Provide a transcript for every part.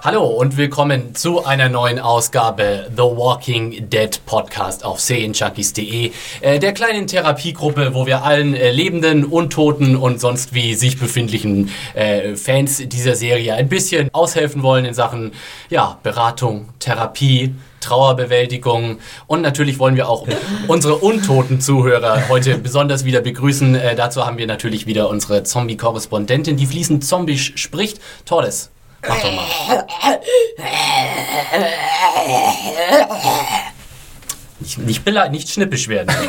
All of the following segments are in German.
Hallo und willkommen zu einer neuen Ausgabe The Walking Dead Podcast auf serienjunkies.de, äh, der kleinen Therapiegruppe, wo wir allen äh, Lebenden, Untoten und sonst wie sich befindlichen äh, Fans dieser Serie ein bisschen aushelfen wollen in Sachen ja, Beratung, Therapie, Trauerbewältigung und natürlich wollen wir auch unsere untoten Zuhörer heute besonders wieder begrüßen. Äh, dazu haben wir natürlich wieder unsere Zombie-Korrespondentin, die fließend Zombisch spricht. Tordes, mach doch mal. Nicht, nicht, bele- nicht schnippisch werden.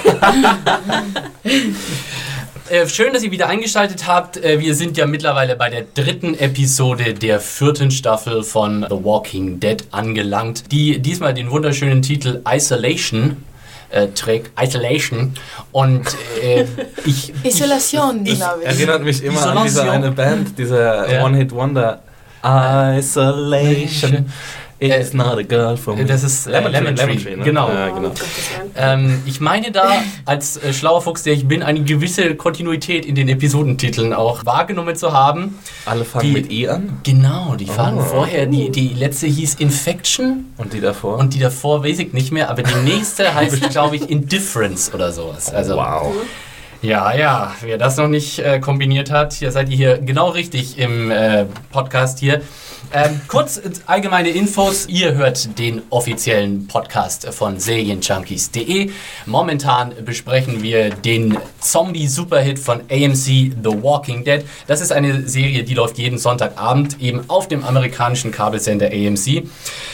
Äh, Schön, dass ihr wieder eingeschaltet habt. Äh, Wir sind ja mittlerweile bei der dritten Episode der vierten Staffel von The Walking Dead angelangt, die diesmal den wunderschönen Titel Isolation äh, trägt. Isolation. Und äh, ich, Isolation, ich, glaube ich. Erinnert mich immer an diese Isolation. eine Band, dieser Ja. One-Hit-Wonder. Isolation is Äh, not a girl from äh, das ist, äh, Lemon Tree, ne? genau. Ja, Oh, genau. Willen. Ähm, ich meine da, als äh, schlauer Fuchs, der ich bin, eine gewisse Kontinuität in den Episodentiteln auch wahrgenommen zu haben. Alle fangen Die- mit I an Genau, die waren Oh. vorher, die, die letzte hieß Infection und die davor. und die davor weiß ich nicht mehr, aber die nächste heißt, glaube ich, Indifference oder sowas. Also, wow. Ja, ja, wer das noch nicht äh, kombiniert hat, hier seid ihr hier genau richtig im äh, Podcast hier. Ähm, kurz allgemeine Infos. Ihr hört den offiziellen Podcast von Serienjunkies.de. Momentan besprechen wir den Zombie-Superhit von AMC The Walking Dead. Das ist eine Serie, die läuft jeden Sonntagabend eben auf dem amerikanischen Kabelsender AMC.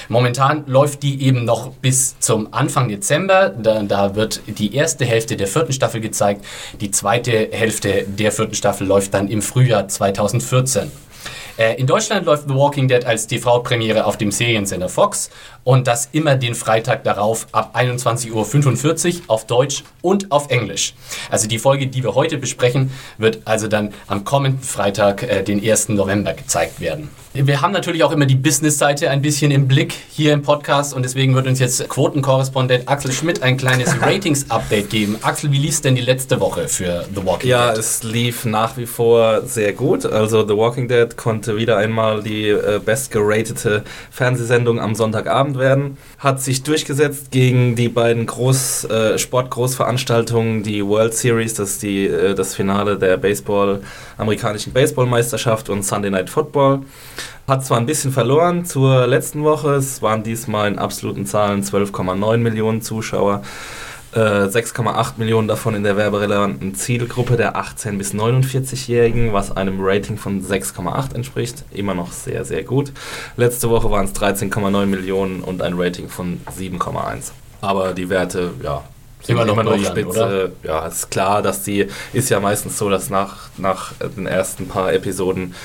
Momentan läuft die eben noch bis zum Anfang Dezember. Da, da wird die erste Hälfte der vierten Staffel gezeigt. Die zweite Hälfte der vierten Staffel läuft dann im Frühjahr 2014. Äh, In Deutschland läuft The Walking Dead als TV-Premiere auf dem Seriensender Fox und das immer den Freitag darauf ab 21.45 Uhr auf Deutsch und auf Englisch. Also die Folge, die wir heute besprechen, wird also dann am kommenden Freitag, äh, den 1. November, gezeigt werden. Wir haben natürlich auch immer die Business-Seite ein bisschen im Blick hier im Podcast und deswegen wird uns jetzt Quotenkorrespondent Axel Schmidt ein kleines Ratings-Update geben. Axel, wie lief denn die letzte Woche für The Walking Ja, Dead? es lief nach wie vor sehr gut. Also The Walking Dead konnte wieder einmal die äh, bestgeratete Fernsehsendung am Sonntagabend werden. Hat sich durchgesetzt gegen die beiden Groß, äh, Sportgroßveranstaltungen, die World Series, das ist die, äh, das Finale der Baseball, amerikanischen Baseballmeisterschaft und Sunday Night Football. Hat zwar ein bisschen verloren zur letzten Woche, es waren diesmal in absoluten Zahlen 12,9 Millionen Zuschauer. Äh, 6,8 Millionen davon in der werberelevanten Zielgruppe der 18- bis 49-Jährigen, was einem Rating von 6,8 entspricht. Immer noch sehr, sehr gut. Letzte Woche waren es 13,9 Millionen und ein Rating von 7,1. Aber die Werte, ja, sind Immer noch brillant, oder? Ja, ist klar, dass die, ist ja meistens so, dass nach, nach den ersten paar Episoden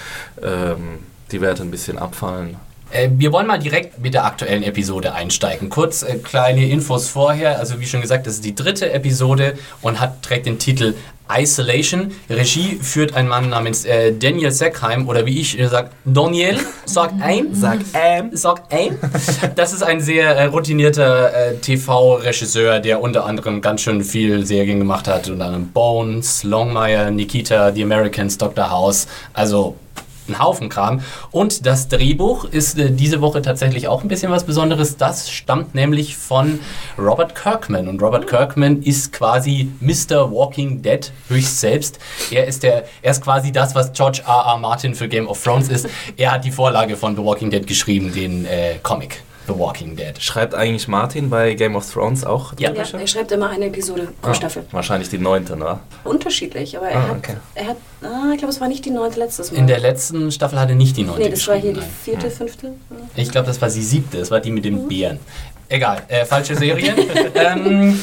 ähm, die Werte ein bisschen abfallen. Äh, Wir wollen mal direkt mit der aktuellen Episode einsteigen. Kurz äh, kleine Infos vorher. Also wie schon gesagt, das ist die dritte Episode und hat trägt den Titel Isolation. Regie führt ein Mann namens äh, Daniel Seckheim oder wie ich äh, sag, Daniel, sag ein, Sag ähm. sag ein. Das ist ein sehr äh, routinierter äh, TV-Regisseur, der unter anderem ganz schön viel Serien gemacht hat. Unter anderem Bones, Longmire, Nikita, The Americans, Dr. House. Also ein Haufen Kram. Und das Drehbuch ist äh, diese Woche tatsächlich auch ein bisschen was Besonderes. Das stammt nämlich von Robert Kirkman. Und Robert Kirkman ist quasi Mr. Walking Dead höchst selbst. Er ist, der, er ist quasi das, was George R. R. Martin für Game of Thrones ist. Er hat die Vorlage von The Walking Dead geschrieben, den äh, Comic. The Walking Dead. Schreibt eigentlich Martin bei Game of Thrones auch? Ja. Ja, er schreibt immer eine Episode pro Ah, Staffel. Wahrscheinlich die neunte, ne? Unterschiedlich, aber er Ah, hat, okay. er hat ah, ich glaube, es war nicht die neunte letztes Mal. In der letzten Staffel hat er nicht die neunte nee, das war hier die vierte, fünfte. Ich glaube, das war die siebte. Das war die mit den Bären. Egal, äh, falsche Serie. ähm,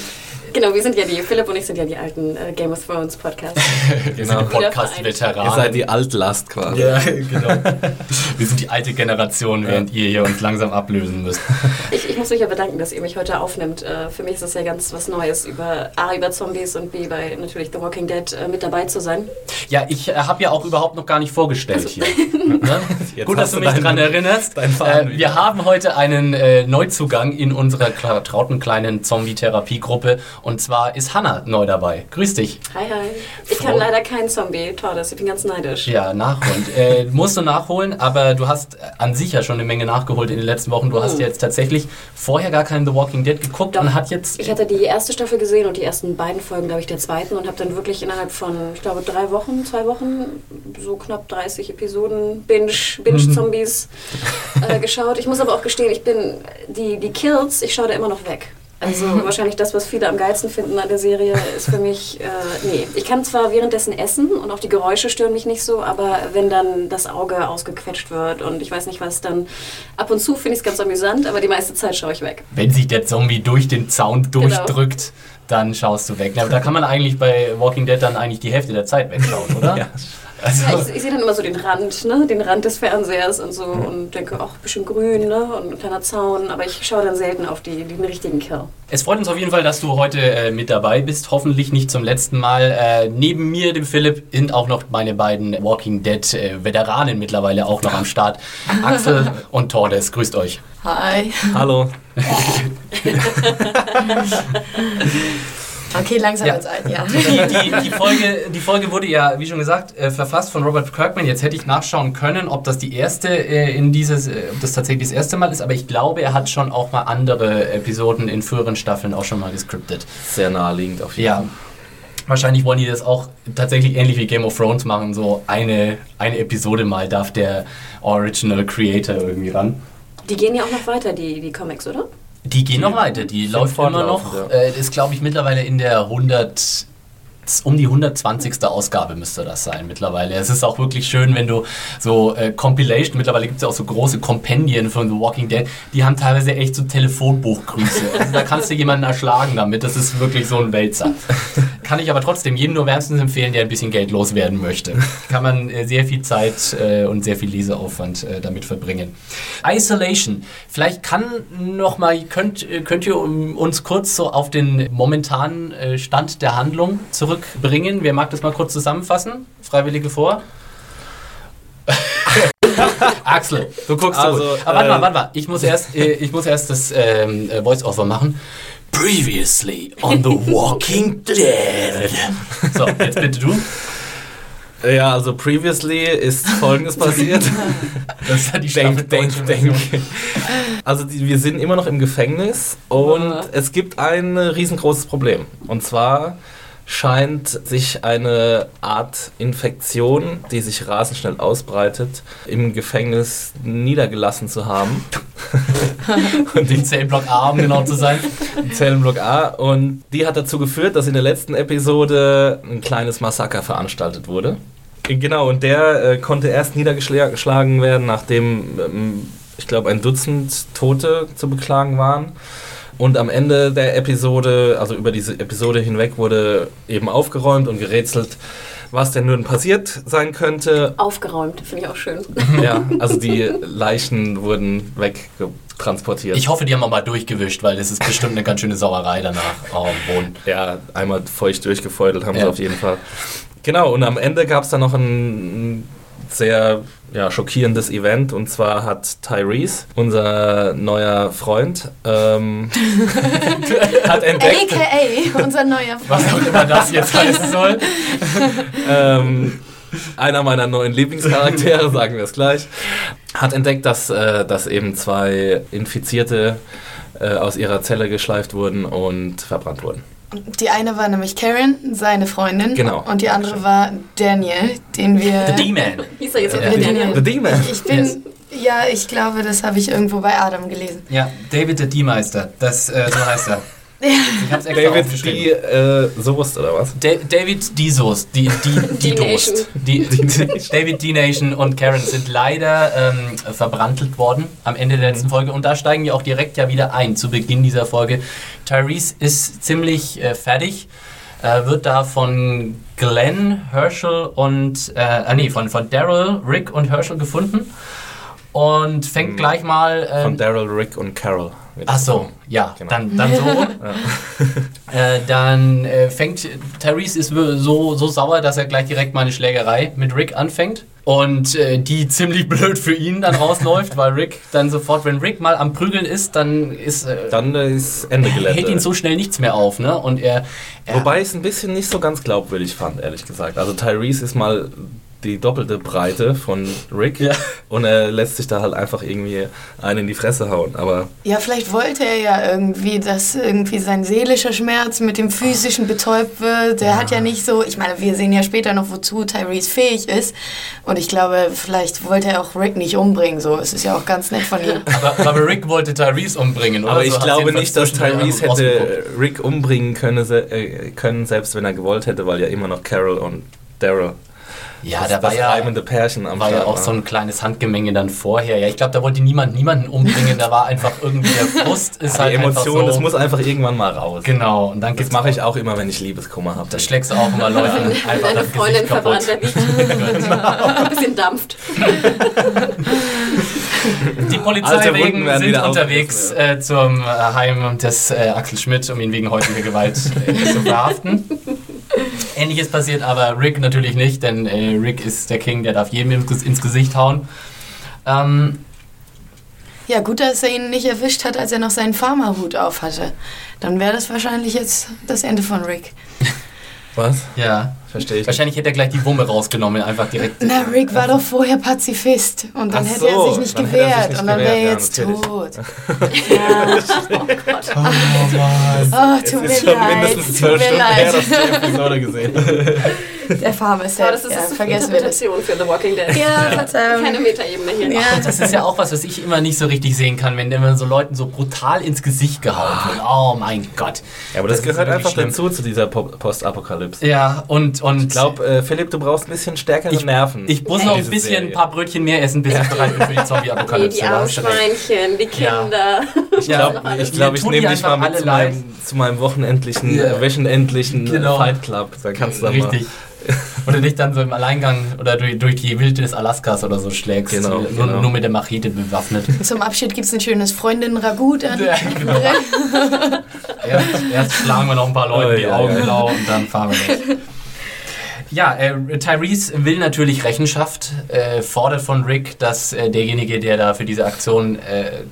Genau, wir sind ja die, Philipp und ich sind ja die alten äh, Game of Thrones Podcasts. Genau. Podcast-Veteranen. Ihr seid die Altlast quasi. Ja, genau. Wir sind die alte Generation, während ihr hier uns langsam ablösen müsst. Ich, ich muss mich ja bedanken, dass ihr mich heute aufnimmt. Äh, für mich ist das ja ganz was Neues, über A, über Zombies und B, bei natürlich The Walking Dead äh, mit dabei zu sein. Ja, ich äh, habe ja auch überhaupt noch gar nicht vorgestellt hier. Ne? Gut, dass du mich dran erinnerst. Äh, wir haben heute einen äh, Neuzugang in unserer trauten kleinen Zombie-Therapiegruppe. Und zwar ist Hanna neu dabei. Grüß dich. Hi, hi. Ich kann Froh- leider keinen Zombie. Tordes, ich bin ganz neidisch. Ja, nachholen. äh, musst du nachholen, aber du hast äh, an sich ja schon eine Menge nachgeholt in den letzten Wochen. Du hast Mhm. jetzt tatsächlich vorher gar keinen The Walking Dead geguckt Doch. und hat jetzt. Ich hatte die erste Staffel gesehen und die ersten beiden Folgen, glaube ich, der zweiten und habe dann wirklich innerhalb von, ich glaube, drei Wochen, zwei Wochen, so knapp 30 Episoden Binge, Binge-Zombies äh, geschaut. Ich muss aber auch gestehen, ich bin, die, die Kills, ich schaue da immer noch weg. Also wahrscheinlich das, was viele am geilsten finden an der Serie, ist für mich, äh, nee. Ich kann zwar währenddessen essen und auch die Geräusche stören mich nicht so, aber wenn dann das Auge ausgequetscht wird und ich weiß nicht was, dann ab und zu finde ich es ganz amüsant, aber die meiste Zeit schaue ich weg. Wenn sich der Zombie durch den Zaun Genau. durchdrückt, dann schaust du weg. Na, da kann man eigentlich bei Walking Dead dann eigentlich die Hälfte der Zeit wegschauen, oder? Ja. Also, Ja, ich, ich sehe dann immer so den Rand, ne? den Rand des Fernsehers und so und denke, ach, ein bisschen grün ne? und ein kleiner Zaun, aber ich schaue dann selten auf die, den richtigen Kill. Es freut uns auf jeden Fall, dass du heute äh, mit dabei bist. Hoffentlich nicht zum letzten Mal. Äh, neben mir, dem Philipp, sind auch noch meine beiden Walking Dead äh, Veteranen mittlerweile auch noch am Start. Axel und Tordes. Grüßt euch. Hi. Hallo. Okay, langsam Ja. wird's ein, ja. Die, die, die, Folge, die Folge wurde ja, wie schon gesagt, äh, verfasst von Robert Kirkman. Jetzt hätte ich nachschauen können, ob das die erste äh, in dieses, äh, ob das tatsächlich das erste Mal ist, aber ich glaube, er hat schon auch mal andere Episoden in früheren Staffeln auch schon mal gescriptet. Sehr naheliegend auf jeden Ja. Fall. Wahrscheinlich wollen die das auch tatsächlich ähnlich wie Game of Thrones machen. So eine, eine Episode mal darf der Original Creator irgendwie ran. Die gehen ja auch noch weiter, die, die Comics, oder? Die gehen noch weiter. Die läuft immer noch. fortlaufend, Äh, ist, glaube ich, mittlerweile in der 100. Um die 120. Ausgabe müsste das sein mittlerweile. Es ist auch wirklich schön, wenn du so äh, Compilation, mittlerweile gibt es ja auch so große Kompendien von The Walking Dead, die haben teilweise echt so Telefonbuchgrüße. Also da kannst du jemanden erschlagen damit. Das ist wirklich so ein Wälzer. Kann ich aber trotzdem jedem nur wärmstens empfehlen, der ein bisschen Geld loswerden möchte. Kann man äh, sehr viel Zeit äh, und sehr viel Leseaufwand äh, damit verbringen. Isolation. Vielleicht kann noch mal, könnt, äh, könnt ihr uns kurz so auf den momentanen äh, Stand der Handlung zurückbringen? Wer mag das mal kurz zusammenfassen? Freiwillige vor? Axel, du guckst Also, so. Aber warte mal, äh, warte mal. Ich muss erst, äh, ich muss erst das ähm, äh, Voice-Over machen. Previously on The Walking Dead. So, jetzt bitte du. Ja, also previously ist folgendes passiert. Das ist ja die denk, denk, denk. Also die, wir sind immer noch im Gefängnis und Ja. es gibt ein riesengroßes Problem. Und zwar scheint sich eine Art Infektion, die sich rasend schnell ausbreitet, im Gefängnis niedergelassen zu haben. Und den Zellblock A, um genau zu sein. Zellenblock A. Und die hat dazu geführt, dass in der letzten Episode ein kleines Massaker veranstaltet wurde. Genau, und der äh, konnte erst niedergeschlagen werden, nachdem, ähm, ich glaube, ein Dutzend Tote zu beklagen waren. Und am Ende der Episode, also über diese Episode hinweg, wurde eben aufgeräumt und gerätselt, was denn nun passiert sein könnte. Aufgeräumt, finde ich auch schön. Ja, also die Leichen wurden wegtransportiert. Ich hoffe, die haben auch mal durchgewischt, weil das ist bestimmt eine ganz schöne Sauerei danach auf dem Boden. Ja, einmal feucht durchgefeudelt haben sie Ja. auf jeden Fall. Genau, und am Ende gab es dann noch ein sehr ja, schockierendes Event und zwar hat Tyrese, unser neuer Freund, ähm, hat entdeckt, AKA, unser neuer Was Freund. auch immer das jetzt heißen soll. ähm, einer meiner neuen Lieblingscharaktere, sagen wir es gleich, hat entdeckt, dass, äh, dass eben zwei Infizierte äh, aus ihrer Zelle geschleift wurden und verbrannt wurden. Die eine war nämlich Karen, seine Freundin. Genau. Und die andere war Daniel, den wir... The D-Man. Hieß er jetzt The Daniel? The Demon. Ich bin... Yes. Ja, ich glaube, das habe ich irgendwo bei Adam gelesen. Ja, David der D-Meister. Das, äh, so heißt er. Ich hab's extra David, die äh, Soest oder was? Da David die, die, die D-Nation. Dost. Die, David D-Nation und Karen sind leider ähm, verbrandelt worden am Ende der letzten Folge. Und da steigen wir auch direkt ja wieder ein zu Beginn dieser Folge. Tyrese ist ziemlich äh, fertig. Äh, wird da von Glenn, Herschel und, äh, ah nee, von, von Daryl, Rick und Herschel gefunden. Und fängt Mhm. gleich mal. ähm, Von Daryl, Rick und Carol. Ach so, ja, Genau. dann, dann so. äh, dann äh, fängt Therese ist so, so sauer, dass er gleich direkt mal eine Schlägerei mit Rick anfängt. Und äh, die ziemlich blöd für ihn dann rausläuft, weil Rick dann sofort, wenn Rick mal am Prügeln ist, dann ist. Äh, Dann ist Ende Gelände. hält ihn so schnell nichts mehr auf, ne? Und er. er Wobei ich es ein bisschen nicht so ganz glaubwürdig fand, ehrlich gesagt. Also Tyrese ist mal die doppelte Breite von Rick Ja. und er lässt sich da halt einfach irgendwie einen in die Fresse hauen. Aber Ja, vielleicht wollte er ja irgendwie, dass irgendwie sein seelischer Schmerz mit dem physischen betäubt wird. Der hat ja nicht so, ich meine, wir sehen ja später noch, wozu Tyrese fähig ist. Und ich glaube, vielleicht wollte er auch Rick nicht umbringen. So, es ist ja auch ganz nett von ihm. aber, aber Rick wollte Tyrese umbringen, oder? Aber So ich hat's glaube nicht, dass Tyrese hätte Rick umbringen können, äh, können, selbst wenn er gewollt hätte, weil ja immer noch Carol und Daryl Ja, das, da war das ja. reimende Pärchen am war ja Start auch so ein kleines Handgemenge dann vorher. Ja, ich glaube, da wollte niemand niemanden umbringen. Da war einfach irgendwie der Frust ist Ja, halt die Emotion, einfach das so. muss einfach irgendwann mal raus. genau. Und dann Das mache ich auch immer, wenn ich Liebeskummer habe. Da schlägst du auch immer Leuten einfach Deine das Freundin Gesicht kaputt. verbrannt, liegt. Ein bisschen dampft. Die Polizeiwegen sind unterwegs äh, zum äh, Heim des äh, Axel Schmidt, um ihn wegen häuslicher Gewalt äh, zu verhaften. Ähnliches passiert aber Rick natürlich nicht, denn äh, Rick ist der King, der darf jedem ins, Gesicht hauen. Ähm, Ja, gut, dass er ihn nicht erwischt hat, als er noch seinen Farmerhut auf hatte. Dann wäre das wahrscheinlich jetzt das Ende von Rick. Was? ja, Verstehe ich. wahrscheinlich hätte er gleich die Wumme rausgenommen, einfach direkt. Na, Rick war doch vorher Pazifist und dann Ach hätte so, er sich nicht dann hätte er sich gewehrt nicht und dann wäre er gewehrt, jetzt ja, tot. Ja. Oh Gott. Oh, tut Es ist mir leid, mindestens tut zwölf mir Stunden her, leid. dass du die Episode gesehen. Der Farmer ist ja, das ist ja, viel vergessen wir das. Interpretation für The Walking Dead. Ja, Verzeihung. Keine Metaebene hier. Ja, Das ist ja auch was, was ich immer nicht so richtig sehen kann, wenn immer so Leuten so brutal ins Gesicht gehauen wird. Oh mein Gott. Ja, aber das, ist gehört einfach schlimm. dazu, zu dieser Po- Postapokalypse. Ja, und, und Ich glaube, äh, Philipp, du brauchst ein bisschen stärkere Ich- Nerven. Ich muss noch ein bisschen ein Serie. paar Brötchen mehr essen, bis ich bereit bin für die Nee, Zombie-Apokalypse. die schon recht. Arschweinchen, die Ja. Kinder. Ich glaube, Ja, ich, glaub, ich die nehme dich mal mit zu meinem, zu meinem wochenendlichen, Ja. äh, Genau. Fight Club. Da kannst du dann Richtig. Oder dich dann so im Alleingang oder durch, durch die Wildnis Alaskas oder so schlägst. Genau, nur, genau. nur mit der Machete bewaffnet. Zum Abschied gibt es ein schönes Freundinnen-Ragout dann. Ja, genau. erst, erst schlagen wir noch ein paar Leuten Oh, die ja, Augen ja. blau und dann fahren wir weg. Ja, äh, Tyrese will natürlich Rechenschaft, äh, fordert von Rick, dass äh, derjenige, der da für diese Aktion äh,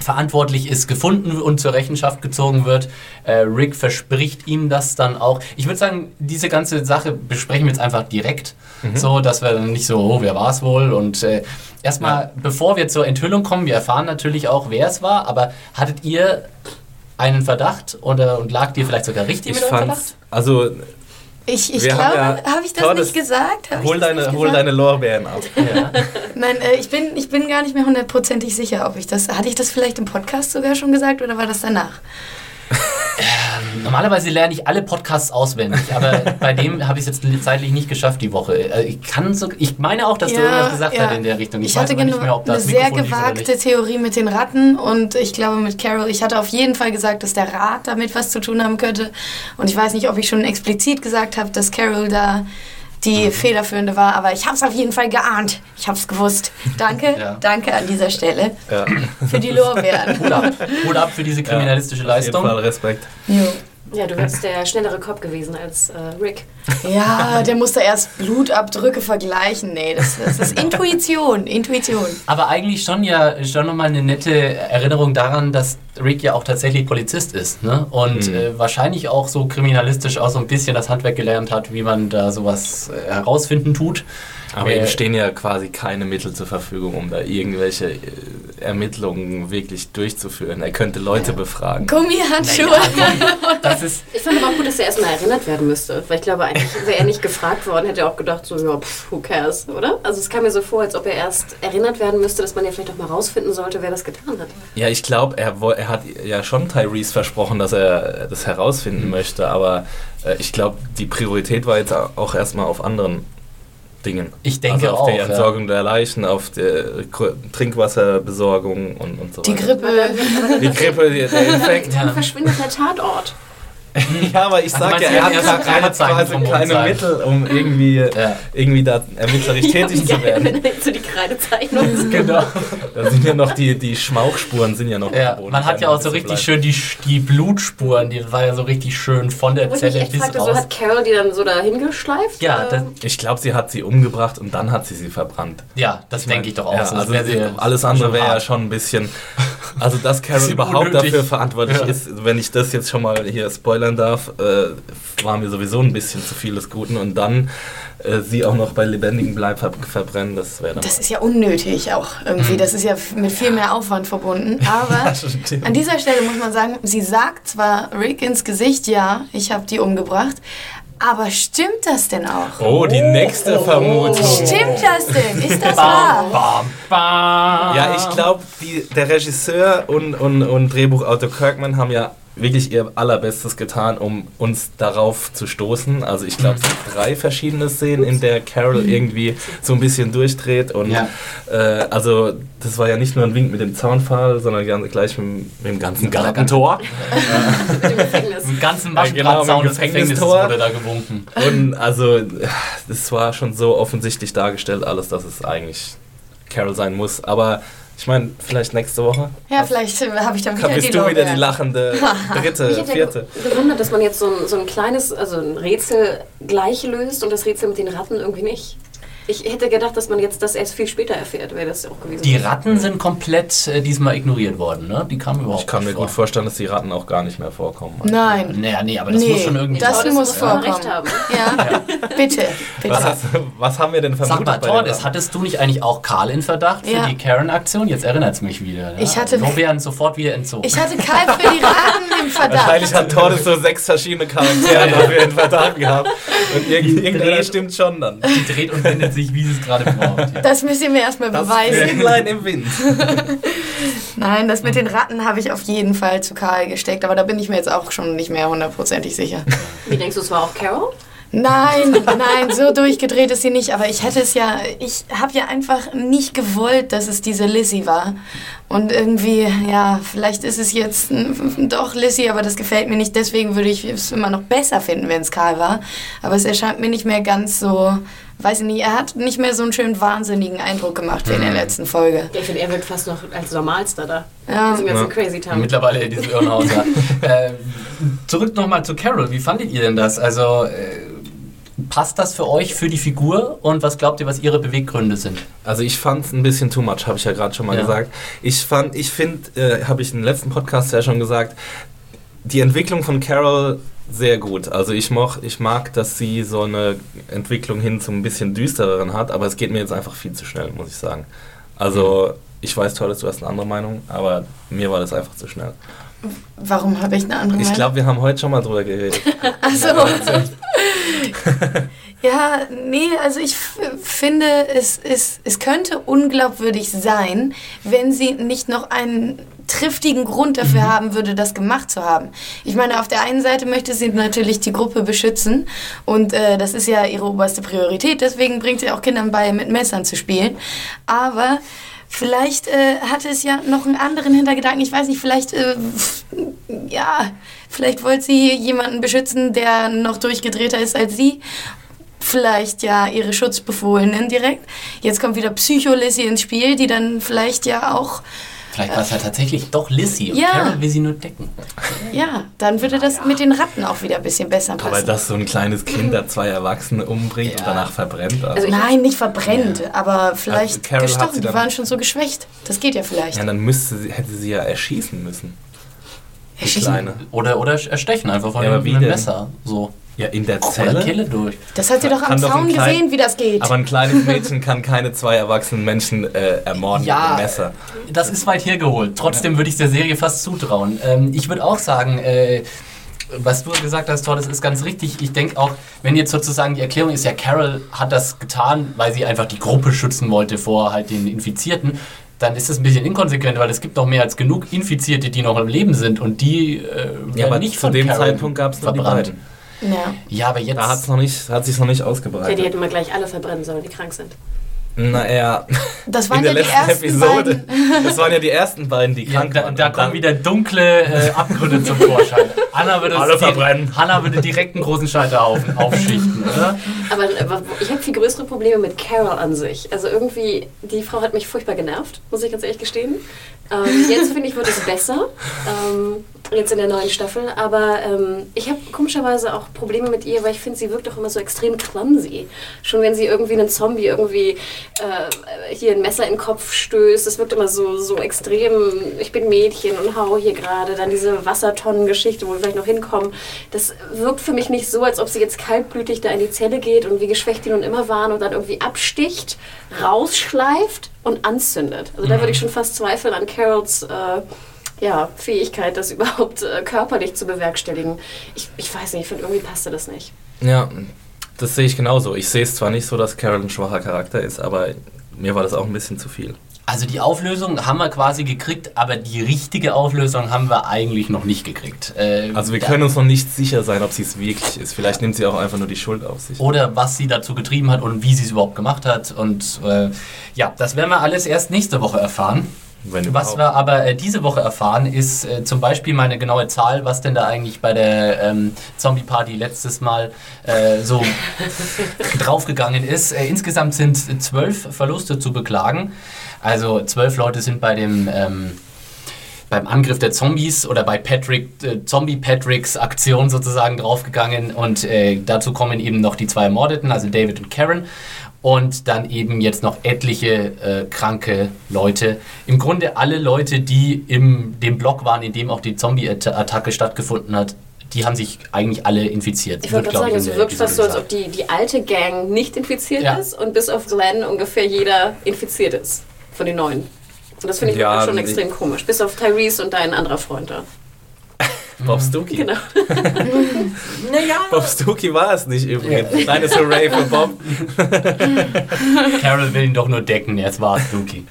verantwortlich ist, gefunden und zur Rechenschaft gezogen wird. Äh, Rick verspricht ihm das dann auch. Ich würde sagen, diese ganze Sache besprechen wir jetzt einfach direkt, so dass wir dann nicht so, oh, wer war es wohl? Und äh, erstmal, bevor wir zur Enthüllung kommen, wir erfahren natürlich auch, wer es war, aber hattet ihr einen Verdacht oder und lag dir vielleicht sogar richtig Ich mit fand's, also Ich, ich glaube, ja habe ich das nicht gesagt? Hab hol deine, nicht hol gesagt? deine Lorbeeren ab. Ja. Nein, äh, ich, bin, ich bin gar nicht mehr hundertprozentig sicher, ob ich das. Hatte ich das vielleicht im Podcast sogar schon gesagt oder war das danach? Normalerweise lerne ich alle Podcasts auswendig, aber bei dem habe ich es jetzt zeitlich nicht geschafft die Woche. Äh, Ich kann so, ich meine auch, dass du Ja, irgendwas gesagt ja. hast in der Richtung. Ich, weiß hatte genau mehr, ob eine sehr gewagte. Theorie mit den Ratten und ich glaube mit Carol, ich hatte auf jeden Fall gesagt, dass der Rat damit was zu tun haben könnte. Und ich weiß nicht, ob ich schon explizit gesagt habe, dass Carol da die Mhm. federführende war, aber ich habe es auf jeden Fall geahnt. Ich habe es gewusst. Danke, Ja. danke an dieser Stelle Ja, für die Lorbeeren. Hut ab. Hut ab für diese kriminalistische auf jeden Fall Leistung. Respekt. Jo. Ja, du wärst der schnellere Cop gewesen als äh, Rick. Ja, der musste erst Blutabdrücke vergleichen. Nee, das, das ist Intuition, Intuition. Aber eigentlich schon ja schon nochmal eine nette Erinnerung daran, dass Rick ja auch tatsächlich Polizist ist. Ne? Und Mhm. äh, wahrscheinlich auch so kriminalistisch auch so ein bisschen das Handwerk gelernt hat, wie man da sowas äh, herausfinden tut. Aber Äh, ihm stehen ja quasi keine Mittel zur Verfügung, um da irgendwelche äh, Ermittlungen wirklich durchzuführen. Er könnte Leute befragen. Gummihandschuhe. Das ist Ich fand aber auch gut, dass er erstmal erinnert werden müsste. Weil ich glaube, eigentlich wäre er nicht gefragt worden, hätte er auch gedacht, so, ja, pff, who cares, oder? Also es kam mir so vor, als ob er erst erinnert werden müsste, dass man ja vielleicht auch mal rausfinden sollte, wer das getan hat. Ja, ich glaube, er, woll- er hat ja schon Tyrese versprochen, dass er das herausfinden möchte, aber äh, ich glaube, die Priorität war jetzt auch erstmal auf anderen Dingen. Ich denke also auf auch, die ja. Entsorgung der Leichen, auf die Gr- Trinkwasserbesorgung und, und so Die weiter. Grippe. Die Grippe, die- der Infekt. Ja. Dann verschwindet der Tatort. Ja, aber ich Also sag meinst ja, er hat, hat keine hat quasi keine. Mittel, um irgendwie, Ja. irgendwie da ermittlerisch tätig zu werden. Wenn er so die Kreidezeichnung Genau. Da sind ja noch die, die Schmauchspuren sind ja noch Ja, Boden. man hat ja auch so richtig schön die, die Blutspuren, die war ja so richtig schön von der Wo Zelle bis fragte, so raus. hat Carol die dann so dahin geschleift? Ja, das, Ich glaube, sie hat sie umgebracht und dann hat sie sie verbrannt. ja, das denke ich doch auch. Ja, so. Also sehr- alles andere wäre ja schon ein bisschen. Also, dass Carol überhaupt unnötig. dafür verantwortlich Ja. ist, wenn ich das jetzt schon mal hier spoilern darf, äh, war mir sowieso ein bisschen zu viel des Guten. Und dann äh, sie auch noch bei lebendigem Bleib ver verbrennen, das wäre dann. Das ist ja unnötig auch irgendwie. Das ist ja mit viel mehr Aufwand verbunden. Aber an dieser Stelle muss man sagen, sie sagt zwar Rick ins Gesicht, ja, ich habe die umgebracht. Aber stimmt das denn auch? oh, die nächste Vermutung. Stimmt das denn? Ist das Bam, wahr? bam, bam. Ja, ich glaube, der Regisseur und, und, und Drehbuchautor Kirkman haben ja wirklich ihr allerbestes getan, um uns darauf zu stoßen. Also ich glaube, es sind drei verschiedene Szenen, in der Carol irgendwie so ein bisschen durchdreht. Und Ja. äh, also das war ja nicht nur ein Wink mit dem Zaunpfahl, sondern ganz, gleich mit, dem- mit dem ganzen Mit Gartentor. Mit dem Gefängnis. Im ganzen Ja, genau, Maschendrahtzaun mit des dem Gefängnisses Gefängnistor. wurde da gewunken. Und also das war schon so offensichtlich dargestellt, alles, dass es eigentlich Carol sein muss. Aber ich meine, vielleicht nächste Woche. Ja, vielleicht habe ich dann wieder Bist die du wieder die lachende dritte, ja vierte? ge- gewundert, dass man jetzt so ein, so ein kleines, also ein Rätsel gleich löst und das Rätsel mit den Ratten irgendwie nicht. Ich hätte gedacht, dass man jetzt das erst viel später erfährt, wäre das auch gewesen. Die Ratten sind komplett äh, diesmal ignoriert worden, ne? Die kamen überhaupt Ich kann mir nicht gut vor. vorstellen, dass die Ratten auch gar nicht mehr vorkommen. Nein. Naja, nee, aber das Nee, muss schon irgendwie. das Tordes muss vorkommen. recht haben. Ja, bitte, bitte. Was, hast, was haben wir denn Sag vermutet mal, bei den Tordes, hattest du nicht eigentlich auch Karl in Verdacht für Ja. die Karen-Aktion? Jetzt erinnert es mich wieder. Ne? Ich hatte- Lorbeeren sofort wieder entzogen. Ich hatte Karl für die Ratten im Wahrscheinlich Verdacht. hat Tordes so sechs verschiedene Charaktere dafür in Verdacht gehabt. Und irgend- irgendeiner stimmt schon dann. Die dreht und wendet sich, wie sie es gerade braucht. Ja. Das müsst ihr mir erstmal beweisen. Fähnlein im Wind. Nein, das mit den Ratten habe ich auf jeden Fall zu Karl gesteckt, aber da bin ich mir jetzt auch schon nicht mehr hundertprozentig sicher. Wie denkst du, es war auch Carol? Nein, nein, so durchgedreht ist sie nicht, aber ich hätte es ja, ich habe ja einfach nicht gewollt, dass es diese Lizzie war. Und irgendwie, ja, vielleicht ist es jetzt doch Lizzie, aber das gefällt mir nicht, deswegen würde ich es immer noch besser finden, wenn es Karl war. Aber es erscheint mir nicht mehr ganz so, weiß ich nicht, er hat nicht mehr so einen schönen wahnsinnigen Eindruck gemacht wie in der letzten Folge. Ja, ich finde, er wirkt fast noch als Normalster da. Ja. Ganzen Ja. Crazy Town. Mittlerweile in diesem Irrenhaus. Ja. äh, zurück nochmal zu Carol. Wie fandet ihr denn das? Also, äh, passt das für euch, für die Figur? Und was glaubt ihr, was ihre Beweggründe sind? Also ich fand es ein bisschen too much, habe ich ja gerade schon mal Ja. gesagt. Ich fand, ich finde, äh, habe ich im letzten Podcast ja schon gesagt, die Entwicklung von Carol sehr gut. Also ich, moch, ich mag, dass sie so eine Entwicklung hin zum ein bisschen düstereren hat, aber es geht mir jetzt einfach viel zu schnell, muss ich sagen. Also ich weiß, Torres, du hast eine andere Meinung, aber mir war das einfach zu schnell. Warum habe ich eine andere Ich Meinung? glaube, wir haben heute schon mal drüber geredet. Ach so. ja, nee, also ich finde, es, es, es könnte unglaubwürdig sein, wenn sie nicht noch einen triftigen Grund dafür haben würde, das gemacht zu haben. Ich meine, auf der einen Seite möchte sie natürlich die Gruppe beschützen und äh, das ist ja ihre oberste Priorität, deswegen bringt sie auch Kindern bei, mit Messern zu spielen. Aber vielleicht äh, hatte es ja noch einen anderen Hintergedanken, ich weiß nicht, vielleicht, äh, ja, vielleicht wollte sie jemanden beschützen, der noch durchgedrehter ist als sie. Vielleicht ja ihre Schutzbefohlenen direkt. Jetzt kommt wieder Psycho-Lissy ins Spiel, die dann vielleicht ja auch, Vielleicht war es ja tatsächlich doch Lissy und Ja. Carol will sie nur decken. ja, dann würde das mit den Ratten auch wieder ein bisschen besser passen. Aber dass so ein kleines Kind da zwei Erwachsene umbringt und Ja. danach verbrennt. Also Also Nein, nicht verbrennt, aber vielleicht Carol hat sie gestochen. Die dann- waren schon so geschwächt. Das geht ja vielleicht. ja, dann müsste sie, hätte sie ja erschießen müssen. Die Erschießen? Kleine. Oder, oder erstechen einfach von Ja, einem denn? Messer. So. Ja, in der Oder Zelle. Kehle durch. Das hat sie doch am Zaun klein- gesehen, wie das geht. Aber ein kleines Mädchen kann keine zwei erwachsenen Menschen äh, ermorden Ja. mit einem Messer. Das ist weit hergeholt. Trotzdem würde ich der Serie fast zutrauen. Ähm, ich würde auch sagen, äh, was du gesagt hast, Todd, das ist ganz richtig. Ich denke auch, wenn jetzt sozusagen die Erklärung ist, ja, Carol hat das getan, weil sie einfach die Gruppe schützen wollte vor halt den Infizierten, dann ist das ein bisschen inkonsequent, weil es gibt noch mehr als genug Infizierte, die noch im Leben sind und die äh, werden Ja, aber nicht zu von dem Carol Zeitpunkt gab es nur die verbrannt. beiden. ja. Ja, aber jetzt. Da hat's noch nicht, hat sich noch nicht Ja, die ausgebreitet. hätten mal gleich alle verbrennen sollen, die krank sind. Naja, Das waren in der ja die letzten ersten Episode. beiden. Das waren ja die ersten beiden, die Ja, krank da, waren. da kommen wieder dunkle äh, Abgründe zum Vorschein. Anna würde, Alle verbrennen. Hanna würde direkt einen großen Scheiterhaufen aufschichten, oder? Aber äh, ich habe viel größere Probleme mit Carol an sich. Also irgendwie, die Frau hat mich furchtbar genervt, muss ich ganz ehrlich gestehen. Ähm, jetzt finde ich, wird es besser. Ähm, jetzt in der neuen Staffel. Aber ähm, ich habe komischerweise auch Probleme mit ihr, weil ich finde, sie wirkt doch immer so extrem clumsy. Schon wenn sie irgendwie einen Zombie irgendwie äh, hier ein Messer in den Kopf stößt, das wirkt immer so, so extrem, ich bin Mädchen und hau hier gerade. Dann diese Wassertonnengeschichte, wo wir vielleicht noch hinkommen. Das wirkt für mich nicht so, als ob sie jetzt kaltblütig da in die Zelle geht und wie geschwächt die nun immer waren und dann irgendwie absticht, rausschleift und anzündet. Also da würde ich schon fast zweifeln an Carols äh, ja, Fähigkeit, das überhaupt äh, körperlich zu bewerkstelligen. Ich, ich weiß nicht, ich finde, irgendwie passte das nicht. Ja, das sehe ich genauso. Ich sehe es zwar nicht so, dass Carol ein schwacher Charakter ist, aber mir war das auch ein bisschen zu viel. Also die Auflösung haben wir quasi gekriegt, aber die richtige Auflösung haben wir eigentlich noch nicht gekriegt. Äh, Also wir können uns noch nicht sicher sein, ob sie es wirklich ist. Vielleicht nimmt sie auch einfach nur die Schuld auf sich. oder was sie dazu getrieben hat und wie sie es überhaupt gemacht hat. Und äh, ja, das werden wir alles erst nächste Woche erfahren. Wenn Was wir aber äh, diese Woche erfahren, ist äh, zum Beispiel meine genaue Zahl, was denn da eigentlich bei der ähm, Zombie-Party letztes Mal äh, so draufgegangen ist. Äh, insgesamt sind zwölf Verluste zu beklagen. Also zwölf Leute sind bei dem ähm, beim Angriff der Zombies oder bei Patrick, äh, Zombie Patricks Aktion sozusagen draufgegangen und äh, dazu kommen eben noch die zwei Ermordeten, also David und Karen und dann eben jetzt noch etliche äh, kranke Leute. Im Grunde alle Leute, die im dem Block waren, in dem auch die Zombie-Attacke stattgefunden hat, die haben sich eigentlich alle infiziert. Ich glaub sagen, es wirkt fast so, als ob die, die alte Gang nicht infiziert Ja. ist und bis auf Glenn ungefähr jeder infiziert ist von den neuen. Und das finde ich Ja, schon extrem komisch. Bis auf Tyrese und dein anderer Freund da. Bob Stookie. Genau. Bob Stookie war es nicht übrigens. Kleines Hooray für Bob. Carol will ihn doch nur decken, jetzt war es Dookie.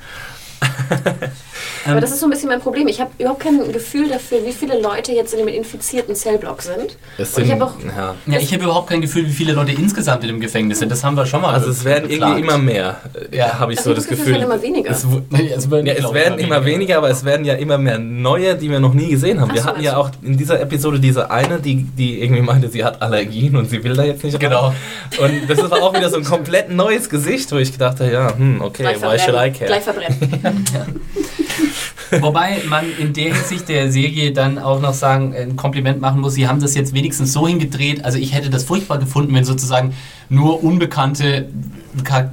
Aber das ist so ein bisschen mein Problem. Ich habe überhaupt kein Gefühl dafür, wie viele Leute jetzt in dem infizierten Zellblock sind. Es Und ich sind, habe auch ja. Ja, ich habe überhaupt kein Gefühl, wie viele Leute insgesamt in dem Gefängnis sind. Das haben wir schon mal Also es werden irgendwie immer mehr, äh, Ja. habe ich Also so das Gefühl. Es werden immer weniger. Es, es werden, Ja, es werden immer weniger, aber es werden ja immer mehr neue, die wir noch nie gesehen haben. Ach Wir so, hatten ja meinst auch in dieser Episode diese eine, die, die irgendwie meinte, sie hat Allergien und sie will da jetzt nicht rein. Genau. Und das war auch wieder so ein komplett neues Gesicht, wo ich gedacht habe, ja, hm, okay, why should I care? Gleich verbrennen. Wobei man in der Hinsicht der Serie dann auch noch sagen, ein Kompliment machen muss, sie haben das jetzt wenigstens so hingedreht. Also ich hätte das furchtbar gefunden, wenn sozusagen nur unbekannte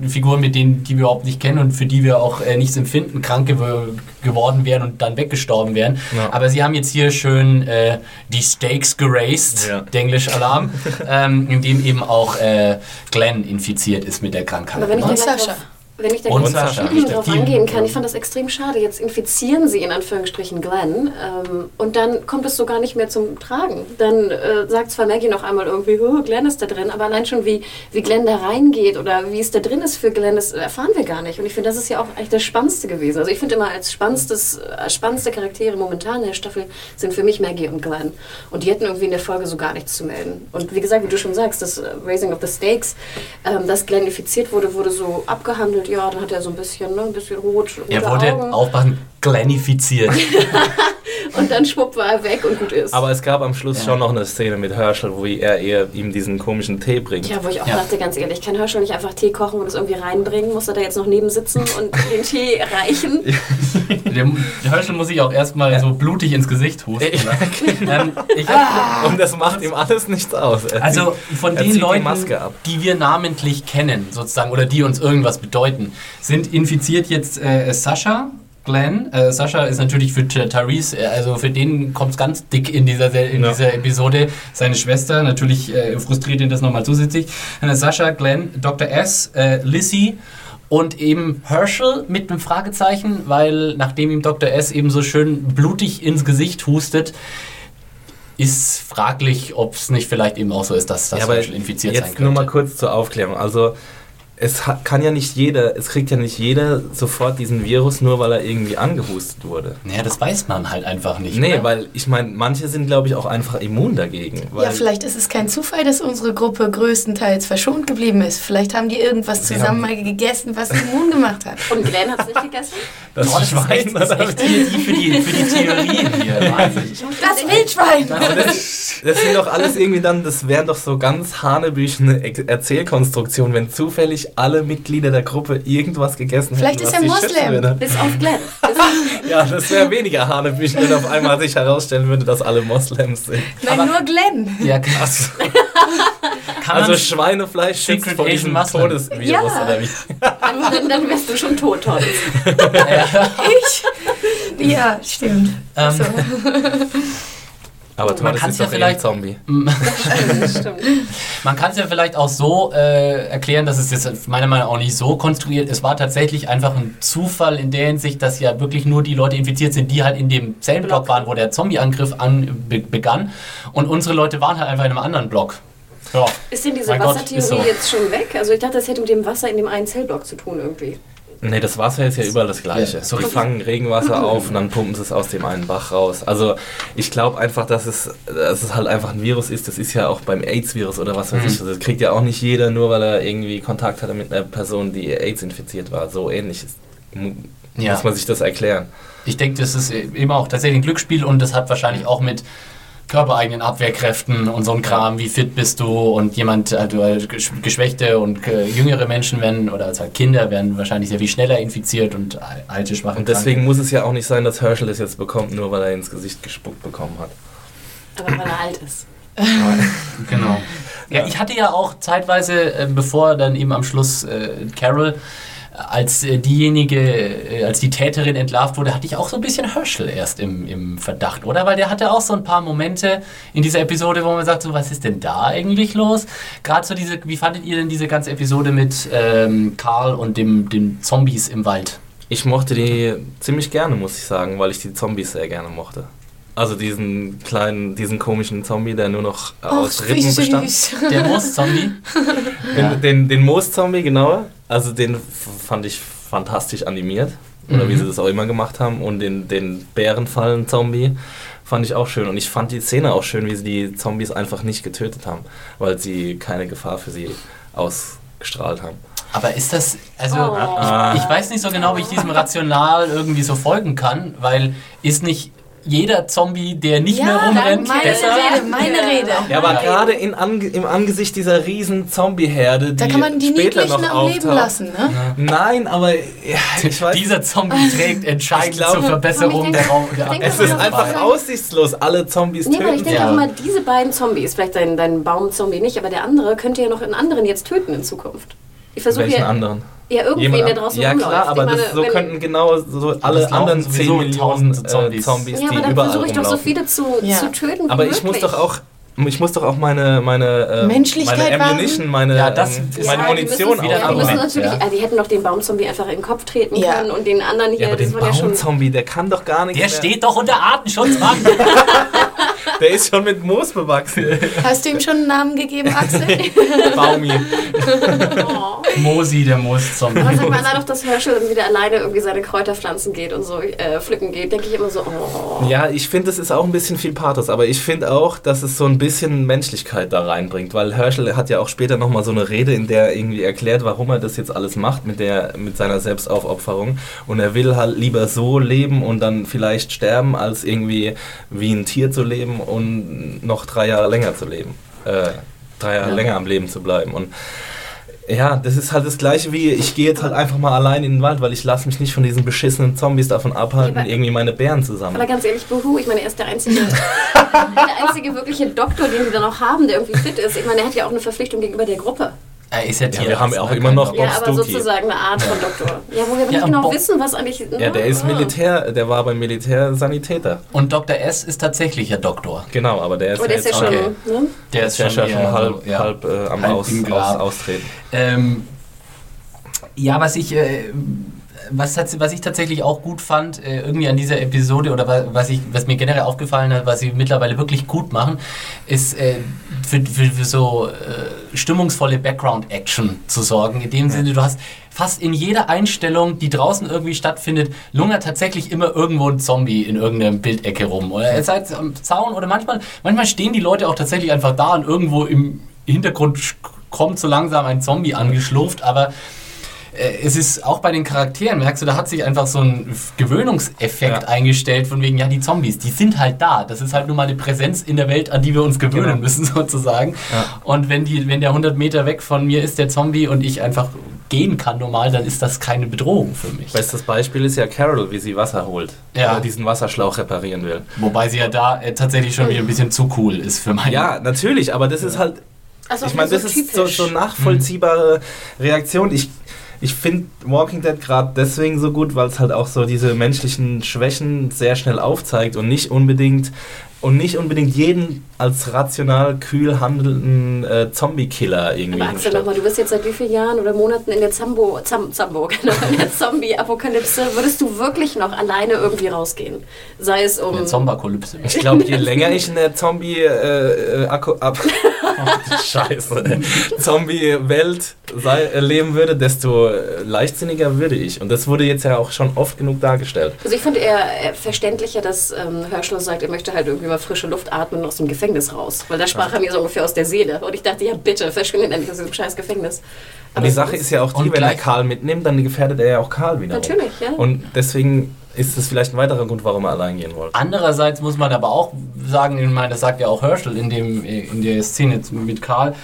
Figuren, mit denen, die wir überhaupt nicht kennen und für die wir auch äh, nichts empfinden, krank gew geworden wären und dann weggestorben wären. Ja. Aber sie haben jetzt hier schön äh, die Stakes geraced, Ja. Denglisch Alarm, ähm, in dem eben auch äh, Glenn infiziert ist mit der Krankheit. Aber wenn ich Und da gleich Sascha. Wenn ich da Und gleich Sascha, drauf angehen kann, ich fand das extrem schade. Jetzt infizieren sie in Anführungsstrichen Glenn ähm, und dann kommt es so gar nicht mehr zum Tragen. Dann äh, sagt zwar Maggie noch einmal irgendwie, oh, Glenn ist da drin, aber allein schon wie, wie Glenn da reingeht oder wie es da drin ist für Glenn, das erfahren wir gar nicht. Und ich finde, das ist ja auch eigentlich das Spannendste gewesen. Also ich finde immer als spannendstes, als spannendste Charaktere momentan in der Staffel sind für mich Maggie und Glenn. Und die hätten irgendwie in der Folge so gar nichts zu melden. Und wie gesagt, wie du schon sagst, das äh, Raising of the Stakes, ähm, dass Glenn infiziert wurde, wurde so abgehandelt. Ja, dann hat er so ein bisschen, ne, ein bisschen rot, er wurde Augen. aufpassen, Glenifiziert. Und dann schwupp war er weg und gut ist. Aber es gab am Schluss Ja. schon noch eine Szene mit Herschel, wo er eher ihm diesen komischen Tee bringt. ja, wo ich auch Ja. dachte, ganz ehrlich, kann Herschel nicht einfach Tee kochen und es irgendwie reinbringen? Muss er da jetzt noch neben sitzen und den Tee reichen? Der, der Herschel muss sich auch erstmal so blutig ins Gesicht husten. Ne? ähm, ich hab, Und das macht ihm alles nichts aus. Er also zieht- von den die Leuten, Maske ab. die wir namentlich kennen, sozusagen, oder die uns irgendwas bedeuten, sind infiziert jetzt äh, Sascha. Glenn, äh, Sascha ist natürlich für Tyrese, äh, also für den kommt es ganz dick in dieser, Se- in Ja. dieser Episode. Seine Schwester, natürlich äh, frustriert ihn das nochmal zusätzlich. Äh, Sascha, Glenn, Dr. S, äh, Lissy und eben Herschel mit einem Fragezeichen, weil nachdem ihm Dr. S eben so schön blutig ins Gesicht hustet, ist fraglich, ob es nicht vielleicht eben auch so ist, dass das Ja, Herschel infiziert sein Jetzt könnte. nur mal kurz zur Aufklärung. Also es kann ja nicht jeder, es kriegt ja nicht jeder sofort diesen Virus, nur weil er irgendwie angehustet wurde. Naja, das weiß man halt einfach nicht. Nee, oder? weil ich meine, manche sind, glaube ich, auch einfach immun dagegen. Weil Ja, vielleicht ist es kein Zufall, dass unsere Gruppe größtenteils verschont geblieben ist. Vielleicht haben die irgendwas zusammen mal gegessen, was immun gemacht hat. Und Glenn hat es nicht gegessen? das Oh, das ist echt, das ist echt die, für, die, für die Theorien hier. Das Wildschwein! das, das sind doch alles irgendwie dann, das wären doch so ganz hanebüchene Erzählkonstruktionen, wenn zufällig alle Mitglieder der Gruppe irgendwas gegessen Vielleicht hätten. ist was er Moslem. Bis auf Glenn. Ja, das wäre weniger hanebüchen, wenn auf einmal sich herausstellen würde, dass alle Moslems sind. Nein, Aber- nur Glenn. Ja, krass. Kann Also Schweinefleisch schützt vor diesem Muslim. Todesvirus, Ja. oder wie? dann, dann wärst du schon tot, Todd. Ich? Ja, stimmt. Ähm, So. Aber Man Torres ist ja vielleicht- Zombie. Stimmt. Man kann es ja vielleicht auch so äh, erklären, dass es jetzt meiner Meinung nach auch nicht so konstruiert Es war tatsächlich einfach ein Zufall in der Hinsicht, dass ja wirklich nur die Leute infiziert sind, die halt in dem Zellenblock Block. waren, wo der Zombie-Angriff an, be, begann. Und unsere Leute waren halt einfach in einem anderen Block. Ja. Ist denn diese Mein Wassertheorie so. jetzt schon weg? Also ich dachte, das hätte mit dem Wasser in dem einen Zellblock zu tun irgendwie. Nee, das Wasser ist ja überall das Gleiche. Ja, so die fangen Regenwasser auf und dann pumpen sie es aus dem einen Bach raus. Also ich glaube einfach, dass es, dass es halt einfach ein Virus ist. Das ist ja auch beim AIDS-Virus oder was weiß Mhm. ich. Das kriegt ja auch nicht jeder, nur weil er irgendwie Kontakt hatte mit einer Person, die AIDS infiziert war. So ähnlich ist, Ja. muss man sich das erklären. Ich denke, das ist eben auch tatsächlich ein Glücksspiel und das hat wahrscheinlich auch mit körpereigenen Abwehrkräften und so ein Kram, wie fit bist du und jemand, also gesch- geschwächte und äh, jüngere Menschen werden, oder also Kinder werden wahrscheinlich sehr viel schneller infiziert und al- alte, schwache Und deswegen muss es ja auch nicht sein, dass Herschel es jetzt bekommt, nur weil er ins Gesicht gespuckt bekommen hat. Aber weil er alt ist. Genau. Ja, ich hatte ja auch zeitweise, bevor dann eben am Schluss äh, Carol als äh, diejenige, äh, als die Täterin entlarvt wurde, hatte ich auch so ein bisschen Herschel erst im, im Verdacht, oder? Weil der hatte auch so ein paar Momente in dieser Episode, wo man sagt, so, was ist denn da eigentlich los? Gerade so diese, wie fandet ihr denn diese ganze Episode mit ähm, Karl und dem, den Zombies im Wald? Ich mochte die ziemlich gerne, muss ich sagen, weil ich die Zombies sehr gerne mochte. Also diesen kleinen, diesen komischen Zombie, der nur noch äh, aus Rippen bestand. Der Moos-Zombie? Ja. Den, den, den Moos-Zombie, genauer. Also den fand ich fantastisch animiert. Oder wie Mhm. sie das auch immer gemacht haben. Und den, den Bärenfallen-Zombie fand ich auch schön. Und ich fand die Szene auch schön, wie sie die Zombies einfach nicht getötet haben. Weil sie keine Gefahr für sie ausgestrahlt haben. Aber ist das, also Oh. ich, ich weiß nicht so genau, wie ich diesem Rational irgendwie so folgen kann, weil ist nicht jeder Zombie, der nicht mehr rumrennt, meine besser? Rede, meine Rede. Ja, aber gerade in Ange im Angesicht dieser riesen Zombie-Herde, die Da kann man die später noch am Leben lassen, ne? Nein, aber ja, ich weiß Dieser Zombie trägt entscheidend glaube- zur Verbesserung Ich der denke- Raum. Der ich denke, Es ist einfach bei- aussichtslos, alle Zombies Nee, aber ich töten. denke Ja. auch immer, diese beiden Zombies, vielleicht dein, dein Baumzombie nicht, aber der andere könnte ja noch einen anderen jetzt töten in Zukunft. Ich versuche Welchen ja, anderen? Ja irgendwen, Jemand der draußen ja rumläuft. klar, aber Ich meine, das, so könnten genau so alle anderen sowieso 10 Millionen äh, Zombies. Zombies, Ja, die aber dann überall versuche ich doch so rumlaufen. viele zu, Ja. zu töten. Aber wie ich muss doch auch ich muss doch auch meine meine ähm, Menschlichkeit meine? Ammunition, meine Ja, das ähm, ist- meine Ja, die Munition wieder ja, die müssen natürlich, ja. äh, die hätten doch den Baumzombie einfach in den Kopf treten Ja. können und den anderen hier, Ja, aber das den ja. Baumzombie, der kann doch gar nichts Der mehr. steht doch unter Artenschutz, Mann. Der ist schon mit Moos bewachsen. Hast du ihm schon einen Namen gegeben, Axel? Baumi. Oh. Mosi, der Moos-Zombie. Aber sag mal, na doch, dass Herschel wieder alleine irgendwie seine Kräuter pflanzen geht und so äh, pflücken geht, denke ich immer so, oh. Ja, ich finde, es ist auch ein bisschen viel Pathos, aber ich finde auch, dass es so ein bisschen Menschlichkeit da reinbringt, weil Herschel hat ja auch später nochmal so eine Rede, in der er irgendwie erklärt, warum er das jetzt alles macht mit, der, mit seiner Selbstaufopferung und er will halt lieber so leben und dann vielleicht sterben, als irgendwie wie ein Tier zu leben und noch drei Jahre länger zu leben, äh, drei Jahre Ja. länger am Leben zu bleiben und ja, das ist halt das gleiche wie, ich gehe jetzt halt einfach mal allein in den Wald, weil ich lasse mich nicht von diesen beschissenen Zombies davon abhalten, aber- irgendwie meine Bären zu sammeln. Aber ganz ehrlich, Buhu, ich meine, er ist der einzige, der einzige wirkliche Doktor, den wir da noch haben, der irgendwie fit ist. Ich meine, er hat ja auch eine Verpflichtung gegenüber der Gruppe. Er ist ja, Ja, wir haben ja auch ne? immer noch- Doktor. Ja, aber Stoki. sozusagen eine Art von Doktor. Ja, wo wir Ja, nicht genau Bob- wissen, was eigentlich... Ja, der ist Ah. Militär, der war beim Militärsanitäter. Und Dr. S ist tatsächlich ja Doktor. Genau, aber der ist, Aber der ist ja jetzt schon... okay. Ne? Der ist ja schon eher halb, so, ja. halb äh, am Halb Aus, aus. Austreten. Ähm, ja, was ich, äh, was, hat, was ich tatsächlich auch gut fand, äh, irgendwie an dieser Episode oder wa- was, ich, was mir generell aufgefallen hat, was sie mittlerweile wirklich gut machen, ist äh, für, für, für so äh, stimmungsvolle Background-Action zu sorgen. In dem Sinne, du hast fast in jeder Einstellung, die draußen irgendwie stattfindet, lungert tatsächlich immer irgendwo ein Zombie in irgendeiner Bildecke rum. Oder er ist halt am Zaun oder manchmal, manchmal stehen die Leute auch tatsächlich einfach da und irgendwo im Hintergrund kommt so langsam ein Zombie angeschlurft, aber es ist auch bei den Charakteren, merkst du, da hat sich einfach so ein Gewöhnungseffekt Ja. eingestellt, von wegen, ja, die Zombies, die sind halt da. Das ist halt nur mal eine Präsenz in der Welt, an die wir uns gewöhnen Genau. müssen, sozusagen. Ja. Und wenn, die, wenn der 100 Meter weg von mir ist, der Zombie, und ich einfach gehen kann normal, dann ist das keine Bedrohung für mich. Bestes Beispiel ist ja Carol, wie sie Wasser holt. Ja. Oder diesen Wasserschlauch reparieren will. Wobei sie ja da äh, tatsächlich schon wieder ein bisschen zu cool ist für meinen. Ja, natürlich, aber das ist halt Also ich meine, das ist so, so nachvollziehbare Reaktion. Ich, ich finde Walking Dead gerade deswegen so gut, weil es halt auch so diese menschlichen Schwächen sehr schnell aufzeigt und nicht unbedingt und nicht unbedingt jeden als rational kühl handelnden äh, Zombie-Killer irgendwie. Aber Axel, nochmal, du bist jetzt seit wie vielen Jahren oder Monaten in der Zambo, Zam, Zambo, genau, in der Zombie-Apokalypse. Würdest du wirklich noch alleine irgendwie rausgehen? Sei es um... Eine Zombakolypse. Ich glaube, je länger ich in der Zombie äh, äh, Akku ab Scheiße. Zombie-Welt äh, leben würde, desto äh, leichtsinniger würde ich. Und das wurde jetzt ja auch schon oft genug dargestellt. Also ich finde eher äh, verständlicher, dass ähm, Herschel sagt, er möchte halt irgendwie mal frische Luft atmen aus dem Gefängnis raus. Weil da sprach er mir so ungefähr aus der Seele. Und ich dachte, ja bitte, verschwindet endlich aus diesem scheiß Gefängnis. Und die Sache ist ja auch die, wenn er Karl mitnimmt, dann gefährdet er ja auch Karl wieder. Natürlich, ja. Und deswegen ist das vielleicht ein weiterer Grund, warum er allein gehen wollte. Andererseits muss man aber auch sagen, ich meine, das sagt ja auch Herschel in, dem, in der Szene mit Karl,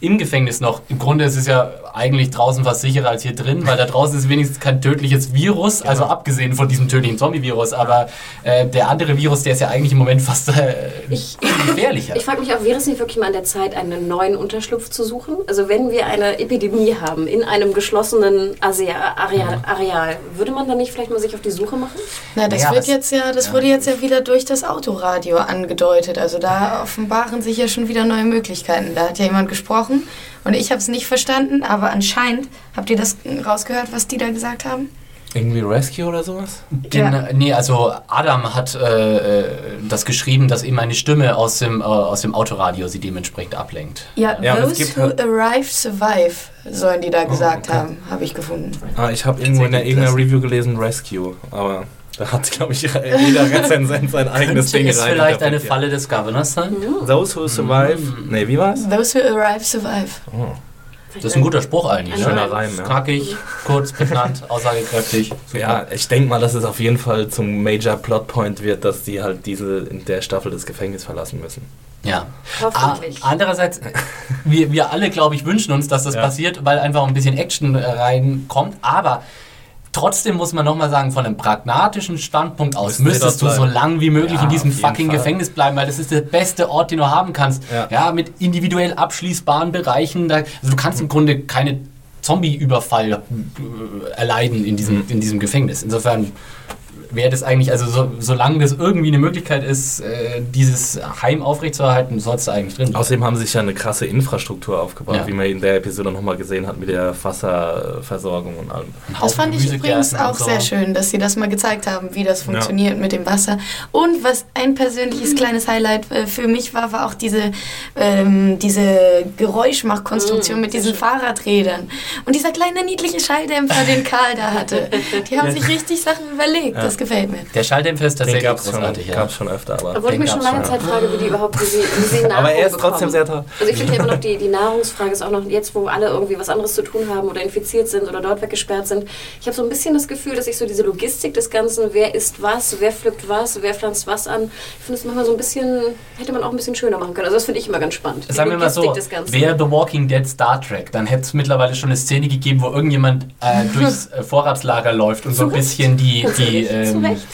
im Gefängnis noch. Im Grunde ist es ja eigentlich draußen fast sicherer als hier drin, weil da draußen ist wenigstens kein tödliches Virus, also abgesehen von diesem tödlichen Zombie-Virus, aber äh, der andere Virus, der ist ja eigentlich im Moment fast äh, Ich- gefährlicher. Ich frage mich auch, wäre es nicht wirklich mal an der Zeit, einen neuen Unterschlupf zu suchen? Also wenn wir eine Epidemie haben in einem geschlossenen Asea Areal, Areal, würde man dann nicht vielleicht mal sich auf die Suche machen? Na, das Naja, wird das- jetzt ja, das wurde jetzt ja wieder durch das Autoradio angedeutet. Also da offenbaren sich ja schon wieder neue Möglichkeiten. Da hat ja jemand gesprochen und ich habe es nicht verstanden, aber anscheinend habt ihr das rausgehört, was die da gesagt haben? Irgendwie Rescue oder sowas? Gen Ja. Nee, also Adam hat äh, äh, das geschrieben, dass ihm eine Stimme aus dem, äh, aus dem Autoradio sie dementsprechend ablenkt. Ja, Ja, those gibt who halt- arrive survive, sollen die da gesagt okay. haben, habe ich gefunden. Ah, ich habe irgendwo in der, irgendeiner Review gelesen Rescue, aber da hat, glaube ich, jeder Rezensent sein eigenes Ding ist rein. vielleicht eine. Falle des Governors sein? Those who survive. Nee, wie war's? Those who arrive survive. Oh. Das ist ein guter Spruch eigentlich. ne? Schöner Reim, ja. Knackig, kurz, prägnant, aussagekräftig. Super. Ja, ich denke mal, dass es auf jeden Fall zum Major Plotpoint wird, dass die halt diese in der Staffel das Gefängnis verlassen müssen. Ja. Ah, Hoffentlich. andererseits, wir, wir alle, glaube ich, wünschen uns, dass das Ja. passiert, weil einfach ein bisschen Action äh, reinkommt. Aber trotzdem muss man nochmal sagen, von einem pragmatischen Standpunkt aus müsstest du so lang wie möglich Ja, in diesem fucking Fall. Gefängnis bleiben, weil das ist der beste Ort, den du haben kannst. Ja. Ja, mit individuell abschließbaren Bereichen. Da, also du kannst im Grunde keine Zombie-Überfall äh, erleiden in diesem, in diesem Gefängnis. Insofern wäre das eigentlich, also so, solange das irgendwie eine Möglichkeit ist, äh, dieses Heim aufrechtzuerhalten, sollst du eigentlich drin bleiben. Außerdem haben sie sich ja eine krasse Infrastruktur aufgebaut, Ja. wie man in der Episode nochmal gesehen hat mit der Wasserversorgung und allem. Das Haufen fand ich übrigens auch so. sehr schön, dass sie das mal gezeigt haben, wie das funktioniert mit dem Wasser. Und was ein persönliches kleines Highlight äh, für mich war, war auch diese, ähm, diese Geräuschmachkonstruktion Mm, mit diesen. Fahrradrädern. Und dieser kleine niedliche Schalldämpfer, den Karl da hatte. Die haben sich richtig Sachen überlegt. Ja. Das gefällt mir. Der Schalldämpfer ist Den tatsächlich gab es schon, großartig, ja. gab's schon öfter, aber. Obwohl ich den mich schon gab's lange schon. Zeit frage, wie die überhaupt, wie sie, wie sie Nahrung Aber er ist bekommen. trotzdem sehr toll. Also ich finde ja immer noch, die, die Nahrungsfrage ist auch noch jetzt, wo alle irgendwie was anderes zu tun haben oder infiziert sind oder dort weggesperrt sind. Ich habe so ein bisschen das Gefühl, dass ich so diese Logistik des Ganzen, wer isst was, wer pflückt was, wer pflanzt was an, ich finde es manchmal so ein bisschen, hätte man auch ein bisschen schöner machen können. Also das finde ich immer ganz spannend. Die Sagen wir mal so, wäre The Walking Dead Star Trek, dann hätte es mittlerweile schon eine Szene gegeben, wo irgendjemand äh, durchs äh, Vorratslager läuft und so ein bisschen die, die, ehrlich, zu ähm, Recht.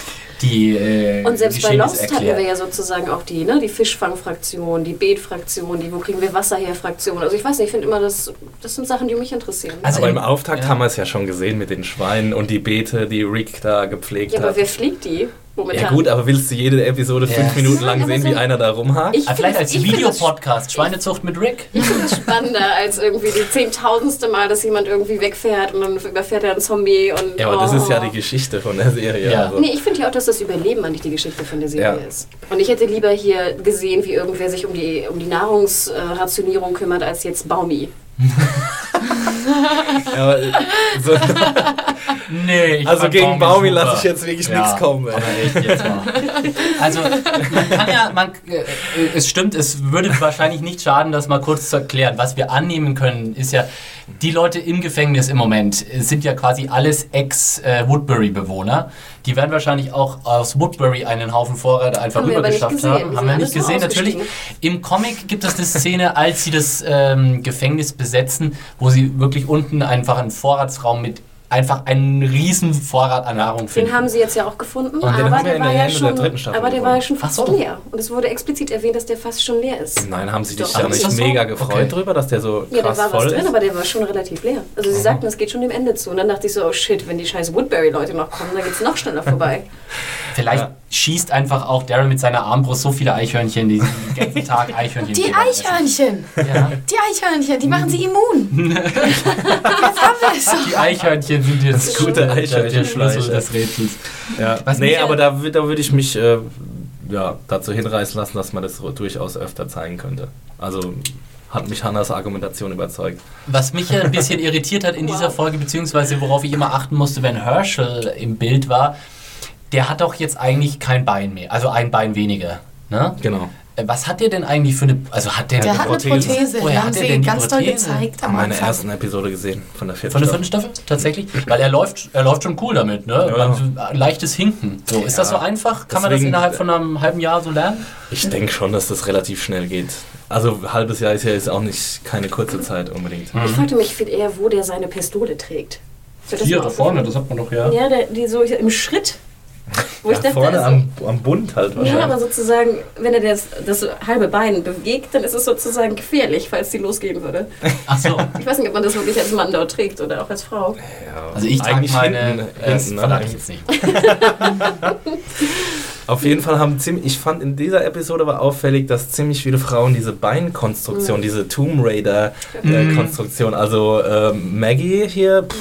die äh, Und selbst bei Lost hatten erklärt. wir ja sozusagen auch die, ne, die Fischfangfraktion, die Beetfraktion, die Wo kriegen wir Wasser her Fraktion. Also ich weiß nicht, ich finde immer, das, das sind Sachen, die mich interessieren. Also aber im- Auftakt ja. haben wir es ja schon gesehen mit den Schweinen und die Beete, die Rick da gepflegt ja, aber hat. wer fliegt die? Momentan. Ja gut, aber willst du jede Episode fünf Ja. Minuten lang sehen, so- wie einer da rumhakt? Ich Ah, vielleicht als Videopodcast, Schweinezucht mit Rick. Ich finde es spannender als irgendwie die zehntausendste Mal, dass jemand irgendwie wegfährt und dann überfährt er einen Zombie und. Ja, aber das ist ja die oh. Geschichte von der Serie. Ja. Also. Nee, ich finde ja auch, dass das Überleben eigentlich die Geschichte von der Serie Ja. ist. Und ich hätte lieber hier gesehen, wie irgendwer sich um die, um die Nahrungsrationierung kümmert, als jetzt Baumi. Ja, so, Nee, ich also gegen Baumi lasse ich jetzt wirklich Ja, nichts kommen. Ey. Aber echt jetzt mal. Also, man kann ja, man, äh, es stimmt, es würde wahrscheinlich nicht schaden, das mal kurz zu erklären. Was wir annehmen können, ist ja, die Leute im Gefängnis im Moment äh, sind ja quasi alles Ex-Woodbury-Bewohner. Die werden wahrscheinlich auch aus Woodbury einen Haufen Vorräte einfach Haben rübergeschafft haben. Haben wir nicht gesehen, natürlich. Im Comic gibt es eine Szene, als sie das ähm, Gefängnis besetzen, wo sie wirklich unten einfach einen Vorratsraum mit einfach einen riesen Vorrat an Nahrung finden. Den haben sie jetzt ja auch gefunden, Und den aber der in war der ja schon, der aber der war ja schon fast so. leer. Und es wurde explizit erwähnt, dass der fast schon leer ist. Nein, haben sie dich Doch. da Ist nicht so? mega gefreut Okay. drüber, dass der so Ja, da krass war was voll drin, ist? aber der war schon relativ leer. Also sie sagten, es geht schon dem Ende zu. Und dann dachte ich so, oh shit, wenn die scheiß Woodbury-Leute noch kommen, dann geht's noch schneller vorbei. Vielleicht Ja. Schießt einfach auch Daryl mit seiner Armbrust so viele Eichhörnchen, die den ganzen Tag Eichhörnchen Die. Eichhörnchen, Ja. die Eichhörnchen, die machen sie immun. Jetzt haben wir es. Die Eichhörnchen sind jetzt Das gute der, der Eichhörnchenfleisch, Schlüssel ja. des Rätsels. Ja. Was nee, aber da, da würde ich mich äh, ja, dazu hinreißen lassen, dass man das durchaus öfter zeigen könnte. Also hat mich Hannas Argumentation überzeugt. Was mich ja ein bisschen irritiert hat in dieser Wow. Folge, beziehungsweise worauf ich immer achten musste, wenn Herschel im Bild war, der hat doch jetzt eigentlich kein Bein mehr, also ein Bein weniger. Ne? Genau. Äh, Was hat der denn eigentlich für eine, also hat der, Der eine hat eine Prothese. Prothese, Woher die hat er sie denn die ganz doll Prothese? gezeigt am der Anfang. ersten Episode gesehen, von der vierten Von der Staffel. vierten Staffel? Tatsächlich? Weil er läuft, er läuft schon cool damit, ne? Ja. Leichtes Hinken. So, ist das so Ja. einfach? Kann man das Deswegen- innerhalb von einem halben Jahr so lernen? Ich denke schon, dass das relativ schnell geht. Also ein halbes Jahr ist ja jetzt auch nicht keine kurze Zeit unbedingt. Ich fragte mich viel eher, wo der seine Pistole trägt. Hier, da vorne, das hat man doch ja. Ja, der, die so im Schritt. Wo ich Ja, dachte, vorne also, am, am Bund halt wahrscheinlich. ja, aber sozusagen, wenn er das, das halbe Bein bewegt, dann ist es sozusagen gefährlich, falls die losgehen würde. Ach so. Ich weiß nicht, ob man das wirklich als Mann dort trägt oder auch als Frau. Ja, Also ich trage eigentlich meine, hinten, äh, das hinten, verrate ich ne? jetzt nicht. Auf jeden Fall haben ziemlich, ich fand in dieser Episode war auffällig, dass ziemlich viele Frauen diese Beinkonstruktion, diese Tomb Raider äh, Mhm. Konstruktion, also ähm, Maggie hier, pff,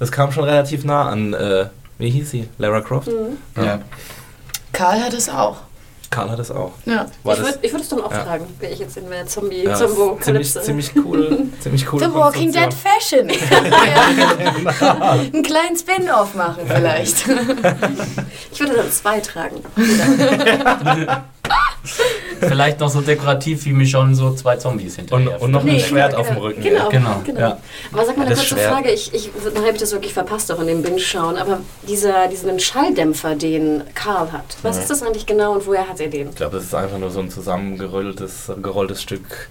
das kam schon relativ nah an, äh, wie hieß sie? Lara Croft? Mhm. Ja. Karl hat es auch. Karl hat das auch. Ja. War ich würde würd es dann auch Ja. fragen, wäre ich jetzt in der ja, Zombie-Zombo-Kalypse. ziemlich, ziemlich cool, ziemlich cool. The Walking Dead Fashion. ja. Einen kleinen Spin-off machen vielleicht. Ich würde dann zwei tragen. Vielleicht noch so dekorativ wie Michonne so zwei Zombies Und, hinterher. und noch ein Nee, Schwert genau, auf dem genau. Rücken. Genau. Genau, genau. ja. Aber sag mal eine Das kurze. Frage, ich, ich, dann habe ich das wirklich verpasst auch in dem Binge-Schauen, aber dieser, diesen Schalldämpfer, den Karl hat, was Ja. ist das eigentlich genau und woher hat er den? Ich glaube, das ist einfach nur so ein zusammengerolltes gerolltes Stück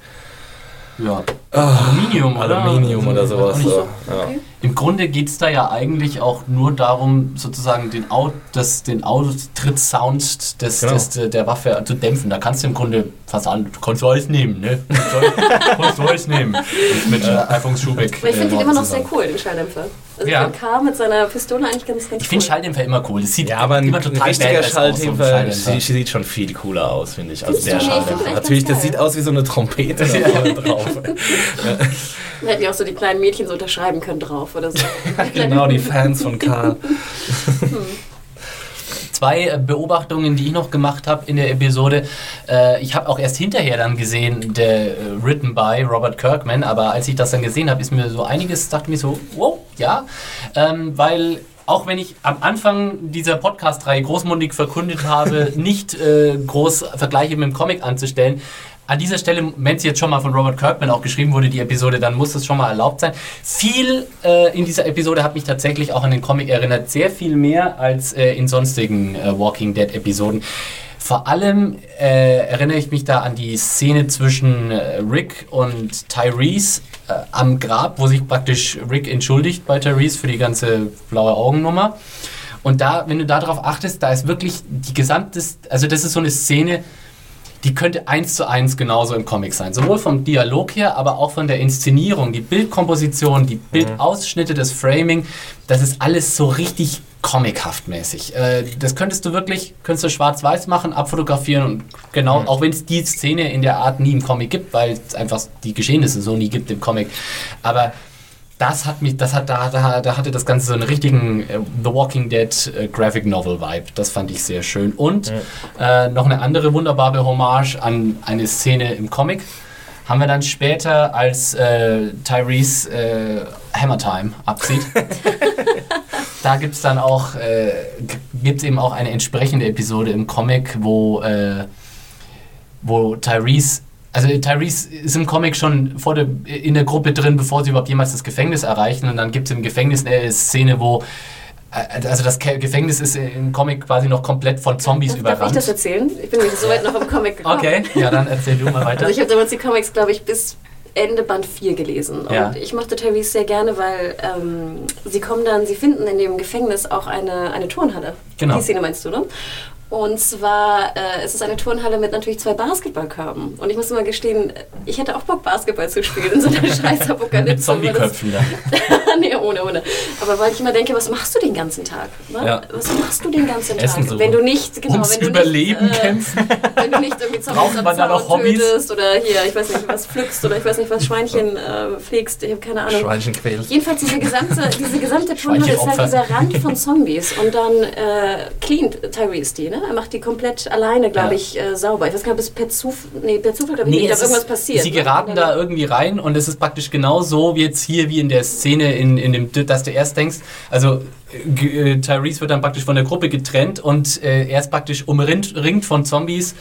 ja. Aluminium, oder? Aluminium oder Also, sowas. auch nicht So. Ja. Okay. Im Grunde geht es da ja eigentlich auch nur darum, sozusagen den, Out, das, den Austrittsound des, Genau. des, der Waffe zu dämpfen. Da kannst du im Grunde fast an, du kannst du alles nehmen, ne? Du kannst- du alles nehmen. Mit äh, Alfons Schubeck. Aber ich äh, finde den noch immer noch sehr cool, den Schalldämpfer. Also Ja. ja. Karl mit seiner Pistole eigentlich ganz, ganz Ich finde cool. Schalldämpfer immer cool. Das sieht Ja, aber ein, total richtiger badass aus, so ein Schalldämpfer Schalldämpfer. sie- sieht schon viel cooler aus, finde ich, als der Schalldämpfer. den Natürlich, das sieht aus wie so eine Trompete da vorne drauf. Da hätten ja auch so die kleinen Mädchen so unterschreiben können drauf oder so. genau, die Fans von Karl. Zwei äh, Beobachtungen, die ich noch gemacht habe in der Episode. Äh, ich habe auch erst hinterher dann gesehen, der äh, written by Robert Kirkman, aber als ich das dann gesehen habe, ist mir so einiges, dachte mir so, wow, ja, ähm, weil auch wenn ich am Anfang dieser Podcast-Reihe großmundig verkündet habe, nicht äh, groß Vergleiche mit dem Comic anzustellen, an dieser Stelle, wenn es jetzt schon mal von Robert Kirkman auch geschrieben wurde, die Episode, dann muss das schon mal erlaubt sein. Viel äh, in dieser Episode hat mich tatsächlich auch an den Comic erinnert. Sehr viel mehr als äh, in sonstigen äh, Walking Dead Episoden. Vor allem äh, erinnere ich mich da an die Szene zwischen äh, Rick und Tyrese äh, am Grab, wo sich praktisch Rick entschuldigt bei Tyrese für die ganze blaue Augennummer. Und da, wenn du darauf achtest, da ist wirklich die gesamte, also das ist so eine Szene, die könnte eins zu eins genauso im Comic sein. Sowohl vom Dialog her, aber auch von der Inszenierung, die Bildkomposition, die Bildausschnitte, das Framing, das ist alles so richtig comichaft mäßig. Äh, das könntest du wirklich, könntest du schwarz-weiß machen, abfotografieren und genau, Mhm. auch wenn es die Szene in der Art nie im Comic gibt, weil es einfach die Geschehnisse so nie gibt im Comic. Aber das hat mich, das hat, da, da, da hatte das Ganze so einen richtigen äh, The Walking Dead äh, Graphic Novel Vibe. Das fand ich sehr schön. Und äh, noch eine andere wunderbare Hommage an eine Szene im Comic haben wir dann später, als äh, Tyrese äh, Hammer Time abzieht. da gibt es dann auch, äh, gibt eben auch eine entsprechende Episode im Comic, wo, äh, wo Tyrese also Tyrese ist im Comic schon vor der, in der Gruppe drin, bevor sie überhaupt jemals das Gefängnis erreichen. Und dann gibt es im Gefängnis eine Szene, wo äh, also das Gefängnis ist im Comic quasi noch komplett von Zombies Darf, darf ich überrannt. das erzählen? Ich bin nämlich so weit noch im Comic gekommen. Okay, ja, dann erzähl du mal weiter. Also ich habe damals die Comics, glaube ich, bis Ende Band 4 gelesen. Und Ja. ich mochte Tyrese sehr gerne, weil ähm, sie kommen dann, sie finden in dem Gefängnis auch eine, eine Turnhalle. Genau. Die Szene meinst du, ne? Und zwar äh, es ist eine Turnhalle mit natürlich zwei Basketballkörben. Und ich muss immer gestehen, ich hätte auch Bock, Basketball zu spielen in so einer scheiß Apokalypse. Mit Zombieköpfen da. nee, ohne, ohne. Aber weil ich immer denke, was machst du den ganzen Tag? Ne? Ja. Was machst du den ganzen Essen Tag? suchen. Wenn du nicht, genau, Ums wenn du Überleben nicht, äh, kämpfen. wenn du nicht irgendwie Zombies Braucht am man da Zaun noch Hobbys? tötest oder hier, ich weiß nicht, was pflückst oder ich weiß nicht, was Schweinchen äh, pflegst, ich habe keine Ahnung. Schweinchen quält. Jedenfalls diese gesamte, diese gesamte Turnhalle ist halt dieser Rand von Zombies und dann äh, cleant Tyrese die, ne? Er macht die komplett alleine, glaube Ja. ich, äh, sauber. Ich weiß gar nicht, ob es per Zufall, nee, per Zufall glaube ich nicht, es aber irgendwas passiert. Sie ne? geraten Und da irgendwie rein und es ist praktisch genau so wie jetzt hier, wie in der Szene, in, in dem, dass du erst denkst, also äh, Tyrese wird dann praktisch von der Gruppe getrennt und äh, er ist praktisch umringt ringt von Zombies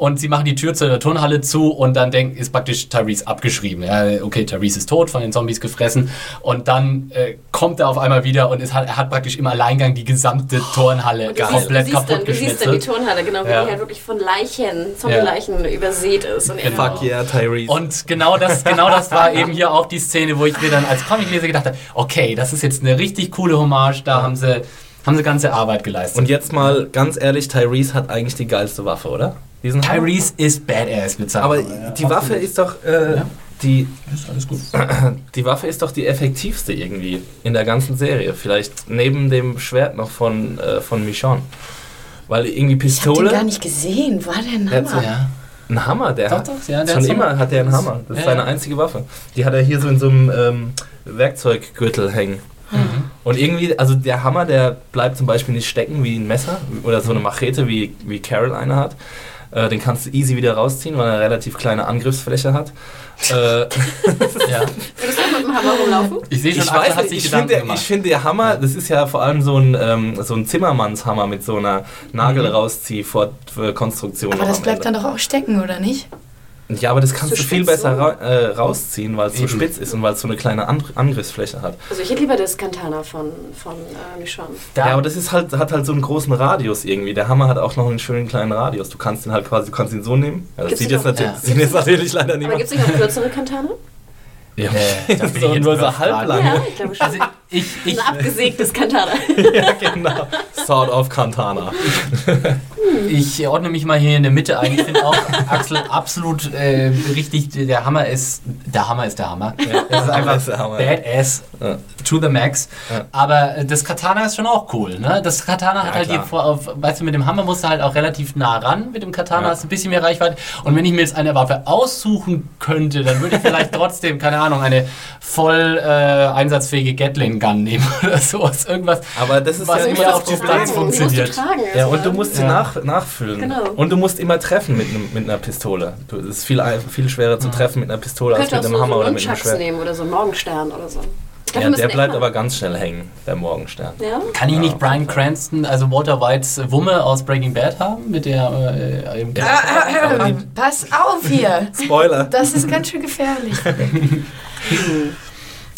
und sie machen die Tür zur Turnhalle zu und dann denk, ist praktisch Tyrese abgeschrieben. Ja, okay, Tyrese ist tot, von den Zombies gefressen und dann äh, kommt er auf einmal wieder und es hat, er hat praktisch im Alleingang die gesamte Turnhalle du siehst, komplett siehst kaputt dann, du siehst dann die. Turnhalle, genau, wie Ja. die halt wirklich von Leichen, Zombie-Leichen übersät ist. Und Fuck yeah, Tyrese. Und genau das, genau das war eben hier auch die Szene, wo ich mir dann als Comicleser gedacht habe, okay, das ist jetzt eine richtig coole Hommage, da haben sie, haben sie ganze Arbeit geleistet. Und jetzt mal ganz ehrlich, Tyrese hat eigentlich die geilste Waffe, oder? Diesen Hammer? Tyrese ist badass mit seinem Aber ja. die Waffe ist doch äh, Ja. die ist alles gut. die Waffe ist doch die effektivste irgendwie in der ganzen Serie. Vielleicht neben dem Schwert noch von von, äh, von Michonne. Weil irgendwie Ich hab den gar Pistole, nicht gesehen. Hat der so- Hammer? Ja. ein Hammer, der Doch, hat, doch, ja, der schon hat immer hat er einen Hammer. Das ist Ja, seine ja. einzige Waffe. Die hat er hier so in so einem ähm, Werkzeuggürtel hängen. Mhm. Und irgendwie, also der Hammer, der bleibt zum Beispiel nicht stecken wie ein Messer oder so eine Machete, wie, wie Carol eine hat. Äh, den kannst du easy wieder rausziehen, weil er eine relativ kleine Angriffsfläche hat. äh, Ja. Würdest du mit dem Hammer rumlaufen? Ich sehe schon, ich Axel weiß hat sich ich Gedanken finde, gemacht. ich finde der Hammer, das ist ja vor allem so ein, ähm, so ein Zimmermannshammer mit so einer Nagel Mhm. rauszieh Konstruktion. Aber das bleibt dann doch auch stecken, oder nicht? Ja, aber das kannst So du viel besser ra äh, rausziehen, weil es so Eben. spitz ist und weil es so eine kleine An Angriffsfläche hat. Also ich hätte lieber das Kantana von, von äh, Michonne. Da- Ja, aber das ist halt, hat halt so einen großen Radius irgendwie. Der Hammer hat auch noch einen schönen kleinen Radius. Du kannst ihn halt quasi, du kannst ihn so nehmen. Ja, das Gibt's sieht jetzt, noch? natürlich, Ja. sieht jetzt natürlich leider Aber niemand. gibt es nicht auch kürzere Kantane? Ja, Äh, da bin so, nur so halblang. Ja, ich glaube schon. Also ich, ich, Ein abgesägtes Kantana. ja, genau. Sword of Kantana. Ich ordne mich mal hier in der Mitte ein. Ich finde auch Axel absolut äh, richtig. Der Hammer ist der Hammer ist der Hammer. Das ist einfach ist der Hammer. badass Ja. to the max. Ja. Aber äh, das Katana ist schon auch cool. Ne? Das Katana Ja, hat halt klar. hier vor, auf, weißt du, mit dem Hammer musst du halt auch relativ nah ran. Mit dem Katana Ja. hast du ein bisschen mehr Reichweite. Und wenn ich mir jetzt eine Waffe aussuchen könnte, dann würde ich vielleicht trotzdem, keine Ahnung, eine voll äh, einsatzfähige Gatling Gun nehmen oder sowas. Irgendwas. Aber das ist Was ja immer immer auf das Distanz funktioniert. tragen. Ja, also, und du musst sie Ja. nach, nachfüllen. Genau. Und du musst immer treffen mit, einem, mit einer Pistole. Es ist viel, viel schwerer zu treffen mit einer Pistole als mit einem so, Hammer so oder mit einem Schwert. nehmen oder so einen Morgenstern oder so. Ja, der bleibt aber ganz schnell hängen, der Morgenstern. Ja? Kann ich Ja, nicht Brian. Cranston, also Walter Whites Wumme aus Breaking Bad haben? Mit der. Äh, im Ah, äh, pass auf hier. Spoiler! Das ist ganz schön gefährlich.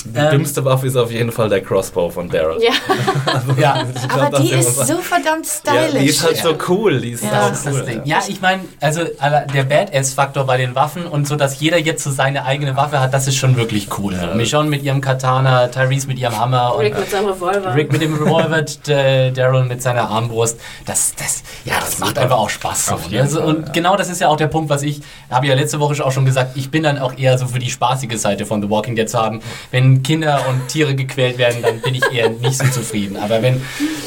Die Ähm, dümmste Waffe ist auf jeden Fall der Crossbow von Daryl. Ja, ja, Ich glaub, Aber das die ist so verdammt ja, stylisch. die ist halt so cool. Die ist Ja. das ist das cool. Ding. Ja, ich meine, also der Badass-Faktor bei den Waffen und so, dass jeder jetzt so seine eigene Waffe hat, das ist schon wirklich cool. Ja. Michonne mit ihrem Katana, Tyrese mit ihrem Hammer und Rick mit seinem Revolver. Rick mit dem Revolver, Daryl mit seiner Armbrust. Das, das, ja, das macht super. einfach auch Spaß. So, ne? also, Fall, und ja. genau das ist ja auch der Punkt, was ich, habe ja letzte Woche auch schon gesagt, ich bin dann auch eher so für die spaßige Seite von The Walking Dead zu haben. Wenn Kinder und Tiere gequält werden, dann bin ich eher nicht so zufrieden. Aber wenn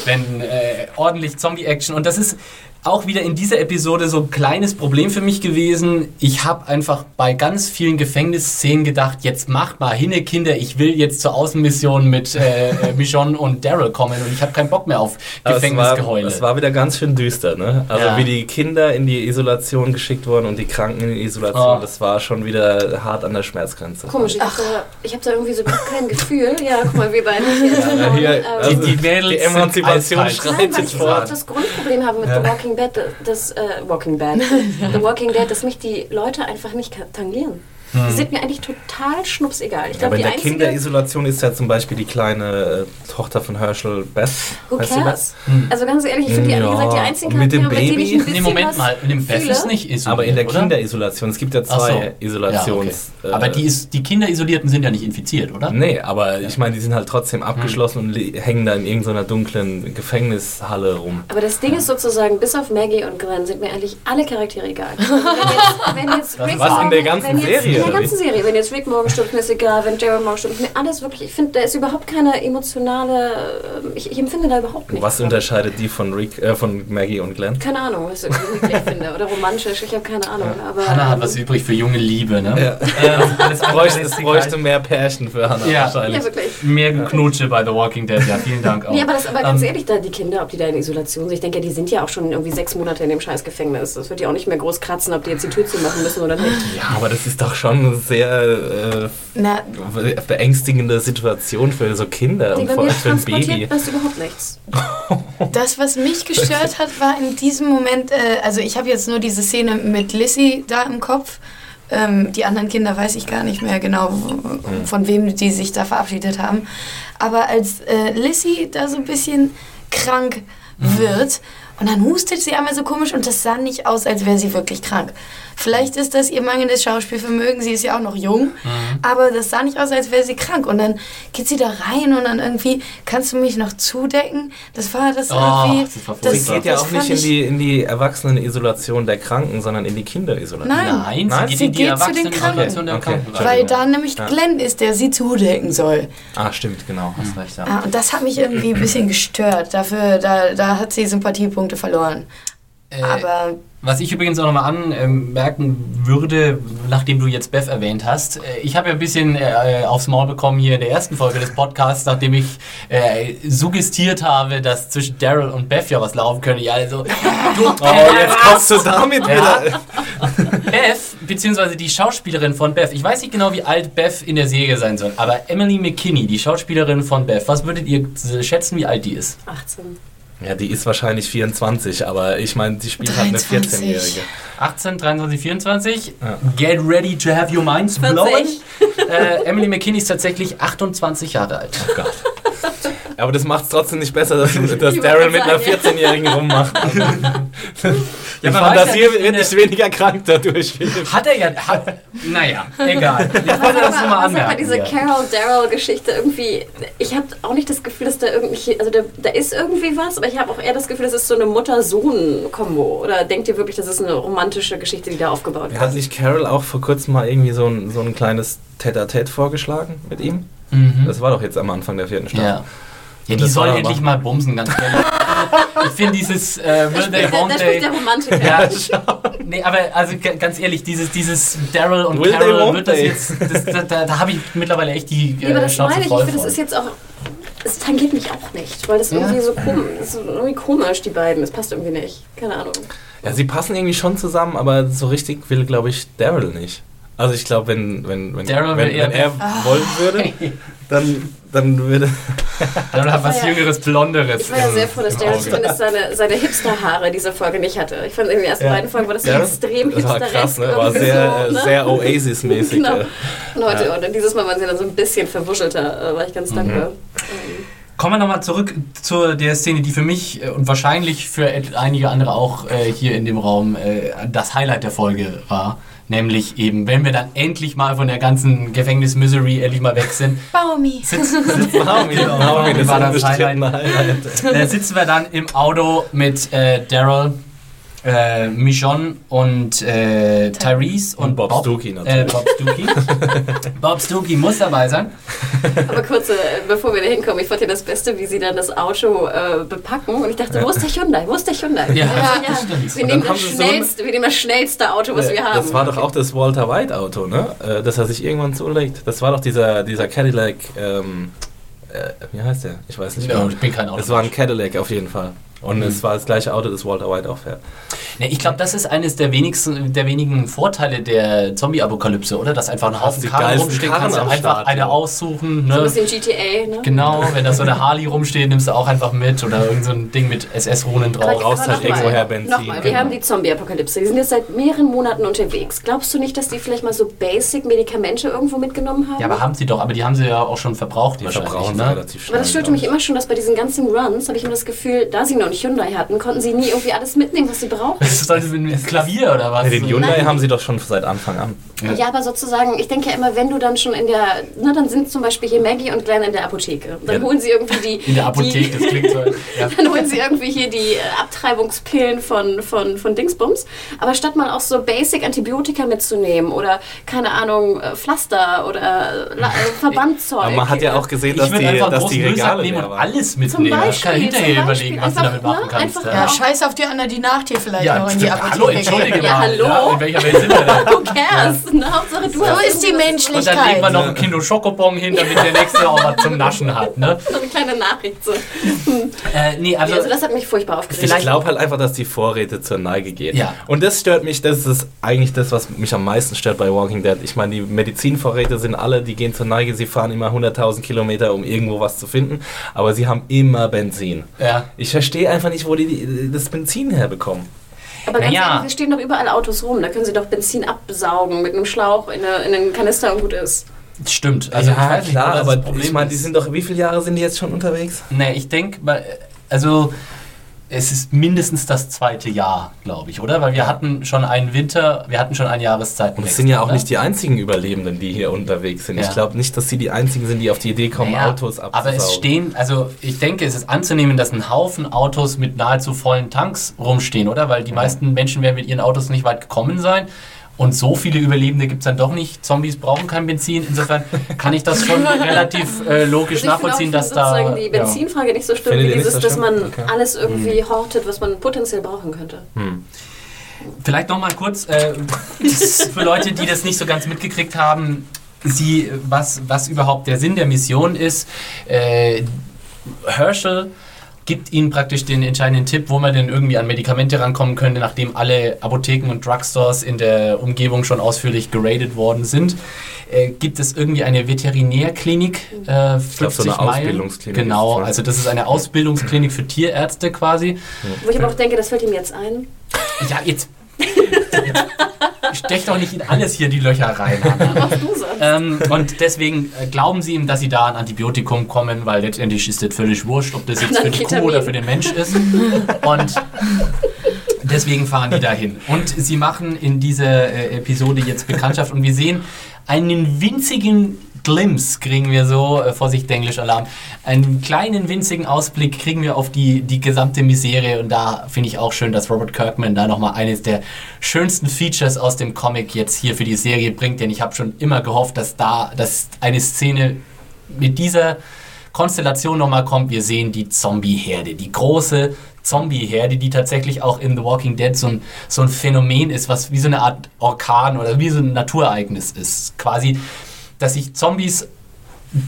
wenn äh, ordentlich Zombie-Action. Und das ist auch wieder in dieser Episode so ein kleines Problem für mich gewesen. Ich habe einfach bei ganz vielen Gefängnisszenen gedacht, jetzt macht mal hinne, Kinder, ich will jetzt zur Außenmission mit äh, äh, Michonne und Daryl kommen und ich habe keinen Bock mehr auf Aber es war, Gefängnisgeheule. war wieder ganz schön düster, ne? Also Ja. wie die Kinder in die Isolation geschickt wurden und die Kranken in die Isolation, Oh. das war schon wieder hart an der Schmerzgrenze. Komisch, ich habe da, ich hab da irgendwie so kein Gefühl. Ja, guck mal, wir beiden hier. Ja, hier, Ähm, also die Mädels die Emanzipation schreitet ich fort. das Grundproblem habe mit Ja. The Walking Dead, das, äh, Walking Bad, The Walking Dead, dass mich die Leute einfach nicht ka- tangieren. Die sind mir eigentlich total schnupsegal. Ich Ja, glaube, aber in die der einzige... Kinderisolation ist ja zum Beispiel die kleine äh, Tochter von Herschel Beth. Who Weißt du cares? Also ganz ehrlich, ich finde die, Ja, wie gesagt, die einzigen mit dem Charaktere, mit ich Baby? ein Nee, Moment mal, in dem Beth ist nicht isoliert, Aber in der oder? Kinderisolation, es gibt ja Ach so. zwei Isolations... Ja, okay. Aber die, ist, die Kinderisolierten sind ja nicht infiziert, oder? Nee, aber ich meine, die sind halt trotzdem abgeschlossen und li- hängen da in irgendeiner dunklen Gefängnishalle rum. Aber das Ding ist sozusagen, bis auf Maggie und Glenn sind mir eigentlich alle Charaktere egal. Wenn jetzt, wenn jetzt Rick Was, in der ganzen Serie, der ganzen Serie. Wenn jetzt Rick morgen stirbt, mir ist egal. Wenn Jared morgen stirbt, mir alles wirklich. Ich finde, da ist überhaupt keine emotionale. ähm, Ich, ich empfinde da überhaupt nichts. Was unterscheidet die von Rick, äh, von Maggie und Glenn? Keine Ahnung, was ich finde. Oder romantisch, ich habe keine Ahnung. Aber, Hannah hat was übrig für junge Liebe, ne? Ja. Ähm, Es bräuchte, es bräuchte mehr Pärchen für Hannah Ja. wahrscheinlich. Ja, wirklich. Mehr Knutsche bei The Walking Dead, ja, vielen Dank auch. Nee, aber, das, aber ganz Ähm, ehrlich, da die Kinder, ob die da in Isolation sind, ich denke, ja, die sind ja auch schon irgendwie sechs Monate in dem scheiß Gefängnis. Das wird ja auch nicht mehr groß kratzen, ob die jetzt die Tür zumachen müssen oder nicht. Ja, aber das ist doch schon eine sehr äh, beängstigende Situation für so Kinder und vor allem für ein Baby. das überhaupt nichts. Das, was mich gestört hat, war in diesem Moment, äh, also ich habe jetzt nur diese Szene mit Lissy da im Kopf. Ähm, die anderen Kinder weiß ich gar nicht mehr genau, w- von wem die sich da verabschiedet haben. Aber als äh, Lissy da so ein bisschen krank wird und dann hustet sie einmal so komisch und das sah nicht aus, als wäre sie wirklich krank. Vielleicht ist das ihr mangelndes Schauspielvermögen, sie ist ja auch noch jung, aber das sah nicht aus, als wäre sie krank. Und dann geht sie da rein und dann irgendwie, kannst du mich noch zudecken? Das war das Oh, irgendwie. das war Sie geht ja auch nicht in die, in die Erwachsenen-Isolation der Kranken, sondern in die Kinderisolation. Nein. Nein, Nein? sie geht Sie in die geht zu den Erwachsenenisolation der Kranken. Okay. Kranken. Weil da nämlich Ja. Glenn ist, der sie zudecken soll. Ah, stimmt, genau. Hast recht, ja. Ah, und das hat mich irgendwie ein bisschen gestört. Dafür, da, da hat sie Sympathiepunkte verloren. Äh, Aber Was ich übrigens auch nochmal anmerken würde, nachdem du jetzt Beth erwähnt hast, äh, ich habe ja ein bisschen äh, aufs Maul bekommen hier in der ersten Folge des Podcasts, nachdem ich äh, suggestiert habe, dass zwischen Daryl und Beth ja was laufen könnte. Ja, also, du, Oh, jetzt kommst du damit Ja. wieder. Beth, beziehungsweise die Schauspielerin von Beth, ich weiß nicht genau, wie alt Beth in der Serie sein soll, aber Emily McKinney, die Schauspielerin von Beth, was würdet ihr schätzen, wie alt die ist? 18. Ja, die ist wahrscheinlich 24, aber ich meine, die spielt halt eine 23. 14-Jährige. 18, 23, 24. Ja. Get ready to have your minds 40. blown. Äh, Emily McKinney ist tatsächlich 28 Jahre alt. Oh Gott. Aber das macht es trotzdem nicht besser, dass, dass Daryl mit einer sagen, 14-Jährigen rummacht. Ja, Fantasie ja wird nicht weniger krank dadurch. Hat er ja. Hat, naja, egal. Ich wollte das nur mal aber anmerken. diese ja. Carol-Daryl-Geschichte irgendwie, ich habe auch nicht das Gefühl, dass da irgendwie, also da, da ist irgendwie was, aber ich habe auch eher das Gefühl, das ist so eine Mutter-Sohn-Kombo. Oder denkt ihr wirklich, das ist eine romantische Geschichte, die da aufgebaut wird? Hat nicht Carol auch vor kurzem mal irgendwie so ein, so ein kleines Tête-à-Tête vorgeschlagen mit ihm? Mhm. Das war doch jetzt am Anfang der vierten Staffel. Ja. Ja, die soll endlich mal bumsen, ganz ehrlich. ich finde dieses äh, Will They, Won't They. der Romantiker. Ja, nee, aber also ganz ehrlich, dieses, dieses Daryl und Will Carol wird das jetzt, das, da, da, da habe ich mittlerweile echt die Ja, aber äh, das Schnauze meine ich, ich finde, das ist jetzt auch. Es tangiert mich auch nicht, weil das Ja. irgendwie so komisch das ist. Irgendwie komisch, die beiden. Das passt irgendwie nicht. Keine Ahnung. Ja, sie passen irgendwie schon zusammen, aber so richtig will, glaube ich, Daryl nicht. Also ich glaube, wenn, wenn, wenn, Daryl wenn, wenn er wollen würde, dann, dann würde... Daryl hat was ja- Jüngeres, Blonderes. Ich war ja sehr froh, dass Daryl Auge. zumindest seine, seine Hipster-Haare dieser Folge nicht hatte. Ich fand in den ersten Ja. beiden Folgen war das so Ja, extrem Das war hipsteresk. krass, ne? War sehr, so, ne? sehr Oasis-mäßig. Genau. Und heute, Ja. und dieses Mal waren sie dann so ein bisschen verwuschelter, äh, war ich ganz Mhm. dankbar. Ähm, Kommen wir nochmal zurück zu der Szene, die für mich äh, und wahrscheinlich für einige andere auch äh, hier in dem Raum äh, das Highlight der Folge war. Nämlich eben, wenn wir dann endlich mal von der ganzen Gefängnis-Misery endlich mal weg sind, Baumi. sitzen, sitzen, Naomi, Genau, Naomi, das war das Highlight. äh, sitzen wir dann im Auto mit äh, Daryl äh, Michonne und äh, Tyrese und, Und Bob Stuckey Äh, natürlich. Bob Stuckey. Bob Stuckey muss dabei sein. Aber kurz, äh, bevor wir da hinkommen, ich fand ja das Beste, wie sie dann das Auto äh, bepacken. Und ich dachte, wo ist der Hyundai? Wo ist der Hyundai? Ja, Also, das stimmt. Wir nehmen, das sie so schnellste, wir nehmen das schnellste Auto, was wir haben. Das war doch auch das Walter White Auto, ne? Äh, Das er sich irgendwann zulegt. Das war doch dieser, dieser Cadillac, ähm, äh, wie heißt der? Ich weiß nicht Ja, mehr. ich bin kein Auto. Es war ein Cadillac auf jeden Fall. Und Mhm. es war das gleiche Auto, das Walter White auch fährt. Ne, ich glaube, das ist eines der wenigsten, der wenigen Vorteile der Zombie-Apokalypse, oder? Dass einfach ein Haufen die Karren rumstehen, Karren kannst du einfach Start, eine ja. aussuchen. so ein Ne? bisschen GTA, ne? Genau, wenn da so eine Harley rumsteht, nimmst du auch einfach mit oder irgend so ein Ding mit SS-Runen drauf. Brauchst halt noch mal, irgendwoher Benzin, Nochmal, wir genau. haben die Zombie-Apokalypse. Die sind jetzt seit mehreren Monaten unterwegs. Glaubst du nicht, dass die vielleicht mal so Basic-Medikamente irgendwo mitgenommen haben? Ja, aber haben sie doch, aber die haben sie ja auch schon verbraucht Die wahrscheinlich. verbrauchen sie Ne? relativ schnell. aber das störte mich immer schon, dass bei diesen ganzen Runs, habe ich immer das Gefühl, da sie noch nicht Hyundai hatten, konnten sie nie irgendwie alles mitnehmen, was sie brauchen. Das ist also ein Klavier oder was? Ja, den Hyundai Nein. haben sie doch schon seit Anfang an. Ja. aber sozusagen, ich denke ja immer, wenn du dann schon in der, ne, dann sind zum Beispiel hier Maggie und Glenn in der Apotheke. Dann Ja. holen sie irgendwie die. In der Apotheke, Die, das klingt so. Ja. dann holen sie irgendwie hier die äh, Abtreibungspillen von, von, von Dingsbums. Aber statt mal auch so Basic Antibiotika mitzunehmen oder, keine Ahnung, äh, Pflaster oder äh, Verbandzeug. Aber man hat ja auch gesehen, dass die, dass die Regale nehmen und alles mitnehmen. Beispiel, ich kann hinterher zum überlegen, was du Beispiel. Damit machen Einfach, kannst. ne, ja. Ja, scheiß auf die anderen, die nach dir vielleicht Ja, noch in die. Apotheke hallo, entschuldige. Ja, mal. hallo? in welcher Welt sind wir denn? Who cares? Ne, Hauptsache du So hast ist die irgendwas- Und dann legen wir Menschlichkeit. noch ein Kilo Schokobon hin, damit der nächste auch was zum Naschen hat. Ne? So eine kleine Nachricht. So. Äh, nee, also, Also, das hat mich furchtbar aufgeregt. Ich glaube halt einfach, dass die Vorräte zur Neige gehen. Ja. Und das stört mich, das ist eigentlich das, was mich am meisten stört bei Walking Dead. Ich meine, die Medizinvorräte sind alle, die gehen zur Neige, sie fahren immer 100.000 Kilometer, um irgendwo was zu finden, aber sie haben immer Benzin. ja. Ich verstehe einfach nicht, wo die, das Benzin herbekommen. Aber ganz Naja. ehrlich, stehen doch überall Autos rum. Da können sie doch Benzin absaugen mit einem Schlauch in, eine, in einen Kanister und gut ist. Stimmt. Also, ich weiß nicht, wo das aber Problem ich meine, die ist. sind doch, wie viele Jahre sind die jetzt schon unterwegs? Nee, ich denke, also es ist mindestens das zweite Jahr, glaube ich, oder? Weil wir hatten schon einen Winter, wir hatten schon eine Jahreszeit. Und es sind ja auch nicht die einzigen Überlebenden, die hier unterwegs sind. Ja. Ich glaube nicht, dass sie die einzigen sind, die auf die Idee kommen, Naja, Autos abzusaugen. Aber es stehen, also ich denke, es ist anzunehmen, dass ein Haufen Autos mit nahezu vollen Tanks rumstehen, oder? Weil die meisten Menschen werden mit ihren Autos nicht weit gekommen sein. Und so viele Überlebende gibt es dann doch nicht. Zombies brauchen kein Benzin. Insofern kann ich das schon relativ äh, logisch Also ich nachvollziehen, dass da. sozusagen die ja. Benzinfrage nicht so schlimm, Findet wie dieses, so dass man Okay. alles irgendwie Mhm. hortet, was man potenziell brauchen könnte. Vielleicht noch mal kurz äh, für Leute, die das nicht so ganz mitgekriegt haben, sie, was, was überhaupt der Sinn der Mission ist. Äh, Herschel gibt ihnen praktisch den entscheidenden Tipp, wo man denn irgendwie an Medikamente rankommen könnte, nachdem alle Apotheken und Drugstores in der Umgebung schon ausführlich geradet worden sind. Äh, gibt es irgendwie eine Veterinärklinik, äh, 50 glaub, so eine Meilen? Ausbildungsklinik Genau, also das ist eine Ausbildungsklinik für Tierärzte quasi. Wo ich aber auch denke, das fällt ihm jetzt ein. Ja, jetzt. Stech doch nicht in alles hier die Löcher rein. Ähm, und deswegen äh, glauben sie ihm, dass sie da an Antibiotikum kommen, weil letztendlich ist das völlig wurscht, ob das jetzt für die Kuh oder für den Mensch ist. Und deswegen fahren die dahin. Und sie machen in dieser äh, Episode jetzt Bekanntschaft und wir sehen einen winzigen Glimpse kriegen wir so, äh, Vorsicht, Englisch-Alarm, einen kleinen winzigen Ausblick kriegen wir auf die, die gesamte Misere und da finde ich auch schön, dass Robert Kirkman da nochmal eines der schönsten Features aus dem Comic jetzt hier für die Serie bringt, denn ich habe schon immer gehofft, dass da, dass eine Szene mit dieser Konstellation nochmal kommt. Wir sehen die Zombie-Herde, die große Zombie-Herde, die tatsächlich auch in The Walking Dead so ein, so ein Phänomen ist, was wie so eine Art Orkan oder wie so ein Naturereignis ist. Quasi, dass sich Zombies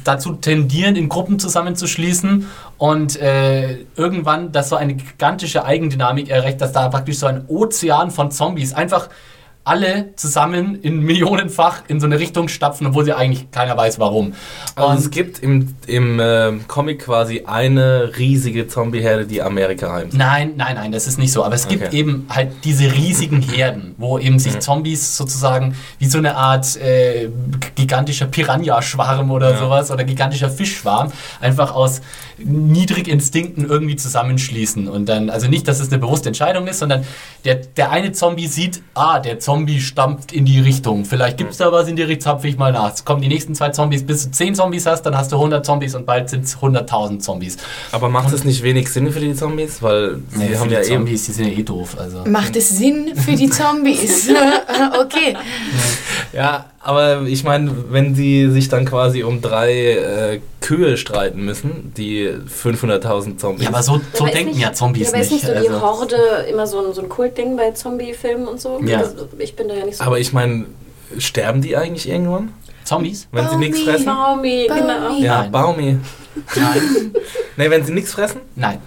dazu tendieren, in Gruppen zusammenzuschließen und äh, irgendwann das so eine gigantische Eigendynamik erreicht, dass da praktisch so ein Ozean von Zombies einfach alle zusammen in millionenfach in so eine Richtung stapfen, obwohl sie eigentlich keiner weiß warum. Also Und- es gibt im, im äh, Comic quasi eine riesige Zombie-Herde, die Amerika heimt. Nein, nein, nein, das ist nicht so. Aber es gibt Okay. eben halt diese riesigen Herden, wo eben sich Zombies sozusagen wie so eine Art äh, gigantischer Piranha-Schwarm oder Ja. sowas oder gigantischer Fischschwarm einfach aus Niedriginstinkten irgendwie zusammenschließen. Und dann, also nicht, dass es eine bewusste Entscheidung ist, sondern der, der eine Zombie sieht, ah, der Zombie Zombie stampft in die Richtung. Vielleicht gibt es da was in die Richtung, zapfe ich mal nach. Es kommen die nächsten zwei Zombies, bis du 10 Zombies hast, dann hast du 100 Zombies und bald sind es 100.000 Zombies. Aber macht es nicht wenig Sinn für die Zombies? Weil sie Nee, haben ja die eben. Zombies, die sind ja eh doof. Also. Macht es Sinn für die Zombies? okay. Ja, aber ich meine, wenn sie sich dann quasi um drei äh, Kühe streiten müssen, die 500.000 Zombies. Ja, aber so, so Aber denken nicht- ja Zombies ja, aber ist nicht. nicht so die also. Horde immer so ein, so ein Kultding bei Zombie-Filmen und so? Ja. Also, ich bin da ja nicht so. Aber ich meine, sterben die eigentlich irgendwann, Zombies? wenn sie nichts Baumi. fressen? Baumi, genau. Baumi. Ja, Nein. Baumi. Nein. Nee, wenn sie nichts fressen? Nein.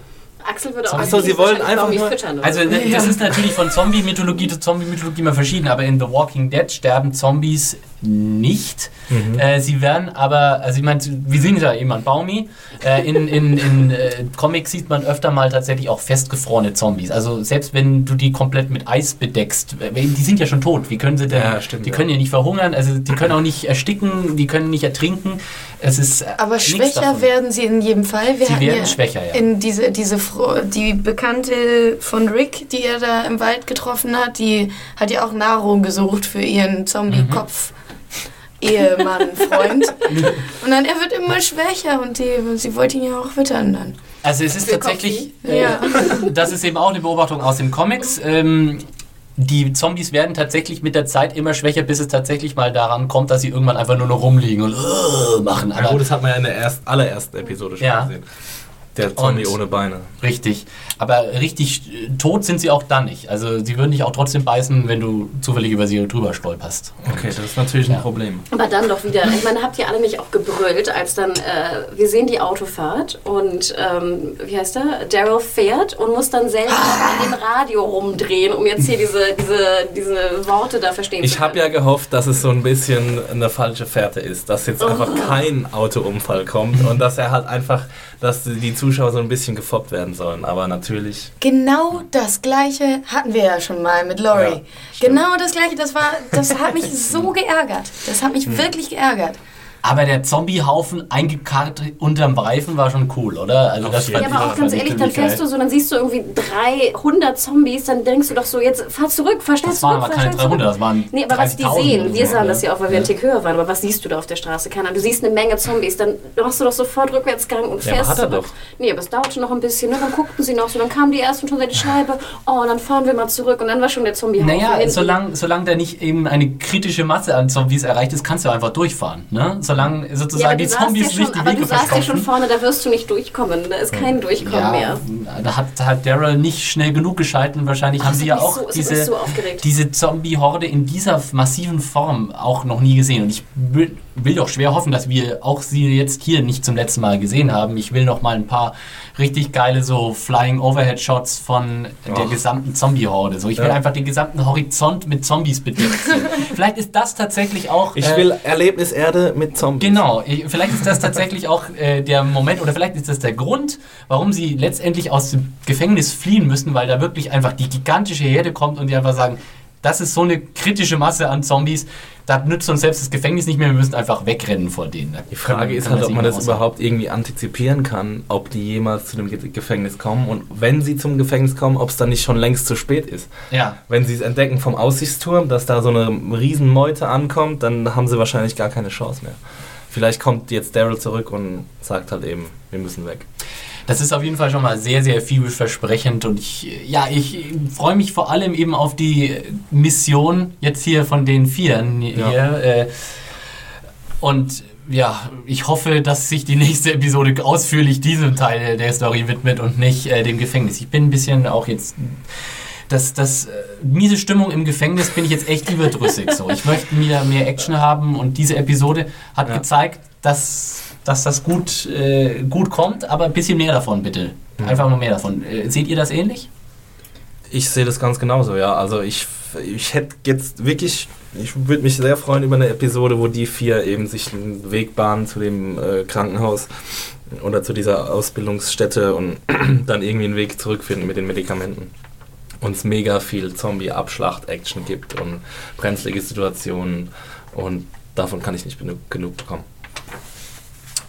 Axel würde auch Ach so, sie wollen einfach Baumi nur- füttern. Oder? Also so. das ist natürlich von Zombie-Mythologie zu Zombie-Mythologie immer verschieden, aber in The Walking Dead sterben Zombies nicht. Mhm. Äh, sie werden aber, also ich meine, wir sehen ja eben an Baumi. Äh, in in, in äh, Comics sieht man öfter mal tatsächlich auch festgefrorene Zombies. Also selbst wenn du die komplett mit Eis bedeckst, äh, die sind ja schon tot. Wie können sie denn? Ja, stimmt, die ja. können ja nicht verhungern, also die können auch nicht ersticken, die können nicht ertrinken. Es ist äh, Aber schwächer davon. werden sie in jedem Fall. Wir Sie werden ja schwächer, ja. In diese, diese die Bekannte von Rick, die er da im Wald getroffen hat, die hat ja auch Nahrung gesucht für ihren Zombie-Kopf. Ehemann, Freund. Und dann, er wird immer schwächer und die, sie wollte ihn ja auch wittern dann. Also es ist Für tatsächlich, äh, Ja. das ist eben auch eine Beobachtung aus den Comics. Ähm, die Zombies werden tatsächlich mit der Zeit immer schwächer, bis es tatsächlich mal daran kommt, dass sie irgendwann einfach nur noch rumliegen und äh, machen. Ja, Aber gut, das hat man ja in der erst, allerersten Episode schon Ja. gesehen. Der Zombie Und- ohne Beine. richtig. Aber richtig äh, tot sind sie auch dann nicht. Also sie würden dich auch trotzdem beißen, wenn du zufällig über sie drüber stolperst. Okay, das ist natürlich ein Ja. Problem. Aber dann doch wieder, ich meine, habt ihr alle nicht auch gebrüllt, als dann, äh, wir sehen die Autofahrt und, ähm, wie heißt er, Daryl fährt und muss dann selber an dem Radio rumdrehen, um jetzt hier diese, diese, diese Worte da verstehen Ich zu habe können. ja gehofft, dass es so ein bisschen eine falsche Fährte ist, dass jetzt einfach Oh. kein Autounfall kommt und dass er halt einfach, dass die Zuschauer so ein bisschen gefoppt werden sollen. Aber natürlich, Genau das gleiche hatten wir ja schon mal mit Laurie. Ja, genau das gleiche, das war, das hat mich so geärgert. Das hat mich Hm. wirklich geärgert. Aber der Zombiehaufen eingekarrt unterm Reifen war schon cool, oder? Also das fand Ja, aber auch ganz ehrlich, dann fährst geil. du so, dann siehst du irgendwie 300 Zombies, dann denkst du doch so, jetzt fahr zurück, fahr schnell Das waren zurück, aber keine schnell zurück. 300, das waren Nee, aber was die 30.000 sehen, wir sahen ja. das ja auch, weil wir einen Tick höher waren, aber was siehst du da auf der Straße? Keine Ahnung. Du siehst eine Menge Zombies, dann machst du doch sofort Rückwärtsgang und Ja, fährst aber hat er zurück. doch. Nee, aber es dauerte noch ein bisschen, ne? dann guckten sie noch so, dann kamen die ersten schon seit die Scheibe, oh, dann fahren wir mal zurück und dann war schon der Zombie Naja, solange solang da nicht eben eine kritische Masse an Zombies erreicht ist, kannst du einfach durchfahren. Ne? Solange ja, sozusagen aber die Zombies ja schon, nicht die aber Wege du saßt ja schon vorne, da wirst du nicht durchkommen, da ist kein Durchkommen Ja, mehr. da hat halt Daryl nicht schnell genug geschalten. Wahrscheinlich Ach, haben sie hat ja auch so- hat diese, so diese Zombie-Horde in dieser massiven Form auch noch nie gesehen. Und ich will, will doch schwer hoffen, dass wir auch sie jetzt hier nicht zum letzten Mal gesehen haben. Ich will noch mal ein paar richtig geile so Flying Overhead Shots von der Och. gesamten Zombie-Horde. So, ich will Ja. einfach den gesamten Horizont mit Zombies bedeckt sehen. Vielleicht ist das tatsächlich auch. ich äh, will Erlebniserde mit Zombies. Genau, ich, vielleicht ist das tatsächlich auch äh, der Moment oder vielleicht ist das der Grund, warum sie letztendlich aus dem Gefängnis fliehen müssen, weil da wirklich einfach die gigantische Herde kommt und die einfach sagen, das ist so eine kritische Masse an Zombies, da nützt uns selbst das Gefängnis nicht mehr, wir müssen einfach wegrennen vor denen. Da Die Frage ist halt, ob man das aushalten. überhaupt irgendwie antizipieren kann, ob die jemals zu dem Ge- Gefängnis kommen und wenn sie zum Gefängnis kommen, ob es dann nicht schon längst zu spät ist. Ja, Wenn sie es entdecken vom Aussichtsturm, dass da so eine Riesenmeute ankommt, dann haben sie wahrscheinlich gar keine Chance mehr. Vielleicht kommt jetzt Daryl zurück und sagt halt eben, wir müssen weg. Das ist auf jeden Fall schon mal sehr, sehr vielversprechend und ich, ja, ich freue mich vor allem eben auf die Mission jetzt hier von den Vieren hier. Äh, und ja, ich hoffe, dass sich die nächste Episode ausführlich diesem Teil der Story widmet und nicht äh, dem Gefängnis. Ich bin ein bisschen auch jetzt. Das, das äh, miese Stimmung im Gefängnis bin ich jetzt echt überdrüssig. So. Ich möchte wieder mehr Action haben und diese Episode hat Ja. gezeigt, dass, dass das gut, äh, gut kommt, aber ein bisschen mehr davon, bitte. Einfach nur mehr davon. Äh, seht ihr das ähnlich? Ich sehe das ganz genauso, ja. Also ich, ich hätte jetzt wirklich, ich würde mich sehr freuen über eine Episode, wo die vier eben sich einen Weg bahnen zu dem äh, Krankenhaus oder zu dieser Ausbildungsstätte und dann irgendwie einen Weg zurückfinden mit den Medikamenten. Und es mega viel Zombie-Abschlacht-Action gibt und brenzlige Situationen und davon kann ich nicht genug bekommen.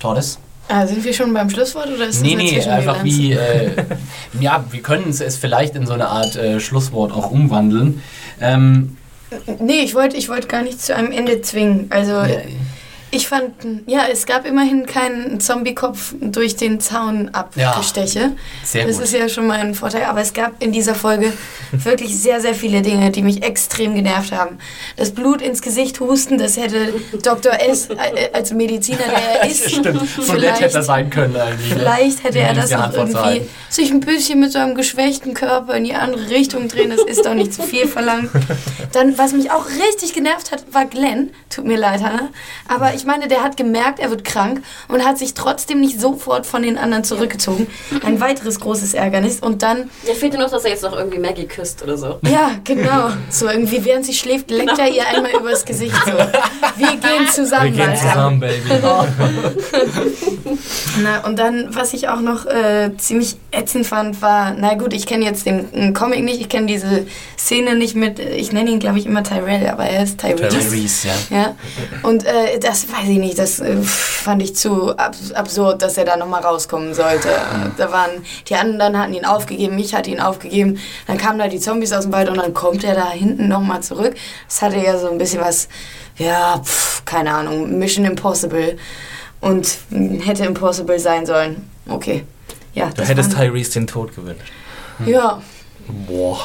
Tordes? Ah, sind wir schon beim Schlusswort oder ist das Nee, nee, einfach wie, äh, ja, wir können es vielleicht in so eine Art äh, Schlusswort auch umwandeln. Ähm, Nee, ich wollte ich wollt gar nicht zu einem Ende zwingen. Also Ja. Ich fand, ja, es gab immerhin keinen Zombie-Kopf durch den Zaun abgesteche. Sehr das gut. ist ja schon mal ein Vorteil. Aber es gab in dieser Folge wirklich sehr, sehr viele Dinge, die mich extrem genervt haben. Das Blut ins Gesicht husten, das hätte Dr. S. äh, als Mediziner, der er ist, Stimmt, so nett hätte er vielleicht, sein können eigentlich. ne? vielleicht hätte er das noch irgendwie vorzuhalten. sich ein bisschen mit seinem geschwächten Körper in die andere Richtung drehen. Das ist doch nicht zu viel verlangt. Dann, was mich auch richtig genervt hat, war Glenn. Tut mir leid, Hannah. Aber ich meine, der hat gemerkt, er wird krank und hat sich trotzdem nicht sofort von den anderen zurückgezogen. Ein weiteres großes Ärgernis. Und dann, Ja, fehlt dir noch, dass er jetzt noch irgendwie Maggie küsst oder so. ja, genau. So irgendwie, während sie schläft, leckt er ihr einmal übers Gesicht. So. Wir gehen zusammen, Wir gehen zusammen, Baby. Na, und dann, was ich auch noch äh, ziemlich ätzend fand, war, na gut, ich kenne jetzt den, den Comic nicht, ich kenne diese Szene nicht mit, ich nenne ihn, glaube ich, immer Tyrell, aber er ist Tyrese. Tyrese, ja. Ja, und äh, das weiß ich nicht, das äh, fand ich zu abs absurd, dass er da nochmal rauskommen sollte. Da waren, die anderen hatten ihn aufgegeben, ich hatte ihn aufgegeben, dann kamen da die Zombies aus dem Wald und dann kommt er da hinten nochmal zurück. Das hatte ja so ein bisschen was, ja, pf, keine Ahnung, Mission Impossible und hätte Impossible sein sollen. Okay. Ja, Du hättest Tyrese den Tod gewünscht. Ja, Boah.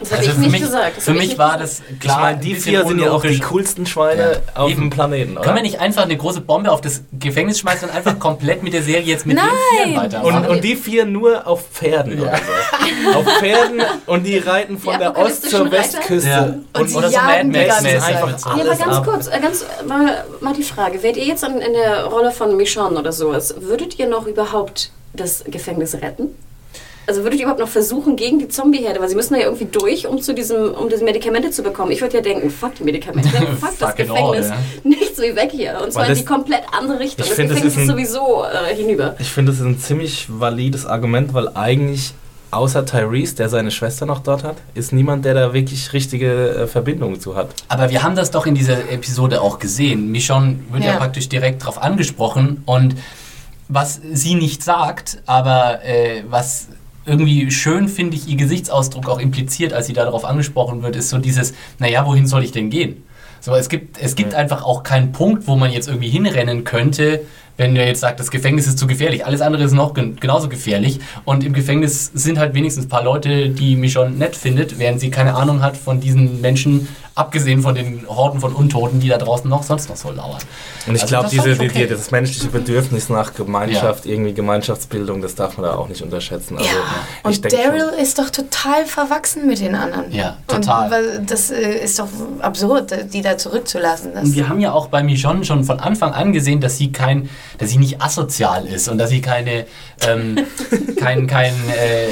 Das habe Also ich für nicht mich, gesagt. Das für mich war das klar. ich meine, ein die vier sind ja auch die coolsten Schweine Ja, auf dem Planeten, oder? Können wir nicht einfach eine große Bombe auf das Gefängnis schmeißen und einfach komplett mit der Serie jetzt mit den Vieren Nein! weitermachen? Und, und die vier nur auf Pferden oder so. Auf Pferden und die reiten von Die der Ost zur? Westküste. Ja. Und sie oder so Mad Max. Einfach Ja, aber alles ganz ab. kurz, äh, ganz mal, mal die Frage, wärt ihr jetzt in, in der Rolle von Michonne oder sowas, würdet ihr noch überhaupt das Gefängnis retten? Also würdet ihr überhaupt noch versuchen gegen die Zombie-Herde, weil sie müssen da ja irgendwie durch, um zu diesem, um diese Medikamente zu bekommen. Ich würde ja denken, fuck die Medikamente, fuck das Fucking all, Gefängnis, ja. nichts wie weg hier. Und zwar in die komplett andere Richtung. Ich Das finde, das Gefängnis ist ist ein- sowieso äh, hinüber. Ich finde, das ist ein ziemlich valides Argument, weil eigentlich außer Tyrese, der seine Schwester noch dort hat, ist niemand, der da wirklich richtige äh, Verbindungen zu hat. Aber wir haben das doch in dieser Episode auch gesehen. Michonne wird ja, Ja. praktisch direkt darauf angesprochen und was sie nicht sagt, aber äh, was irgendwie schön, finde ich, ihr Gesichtsausdruck auch impliziert, als sie darauf angesprochen wird, ist so dieses, naja, wohin soll ich denn gehen? So, es gibt, es gibt einfach auch keinen Punkt, wo man jetzt irgendwie hinrennen könnte, wenn ihr jetzt sagt, das Gefängnis ist zu gefährlich. Alles andere ist noch gen genauso gefährlich. Und im Gefängnis sind halt wenigstens ein paar Leute, die Michonne nett findet, während sie keine Ahnung hat von diesen Menschen, abgesehen von den Horden von Untoten, die da draußen noch sonst noch so lauern. Und ich Also glaube, das diese, ich okay. die, das menschliche Bedürfnis nach Gemeinschaft, irgendwie Gemeinschaftsbildung, das darf man da auch nicht unterschätzen. Also, Ja, ich und. Daryl ist doch total verwachsen mit den anderen. Ja, total. Und weil das äh, ist doch absurd, die da zurückzulassen. Und wir haben ja auch bei Michonne schon von Anfang an gesehen, dass sie kein, dass sie nicht asozial ist und dass sie keine, ähm, kein, kein äh,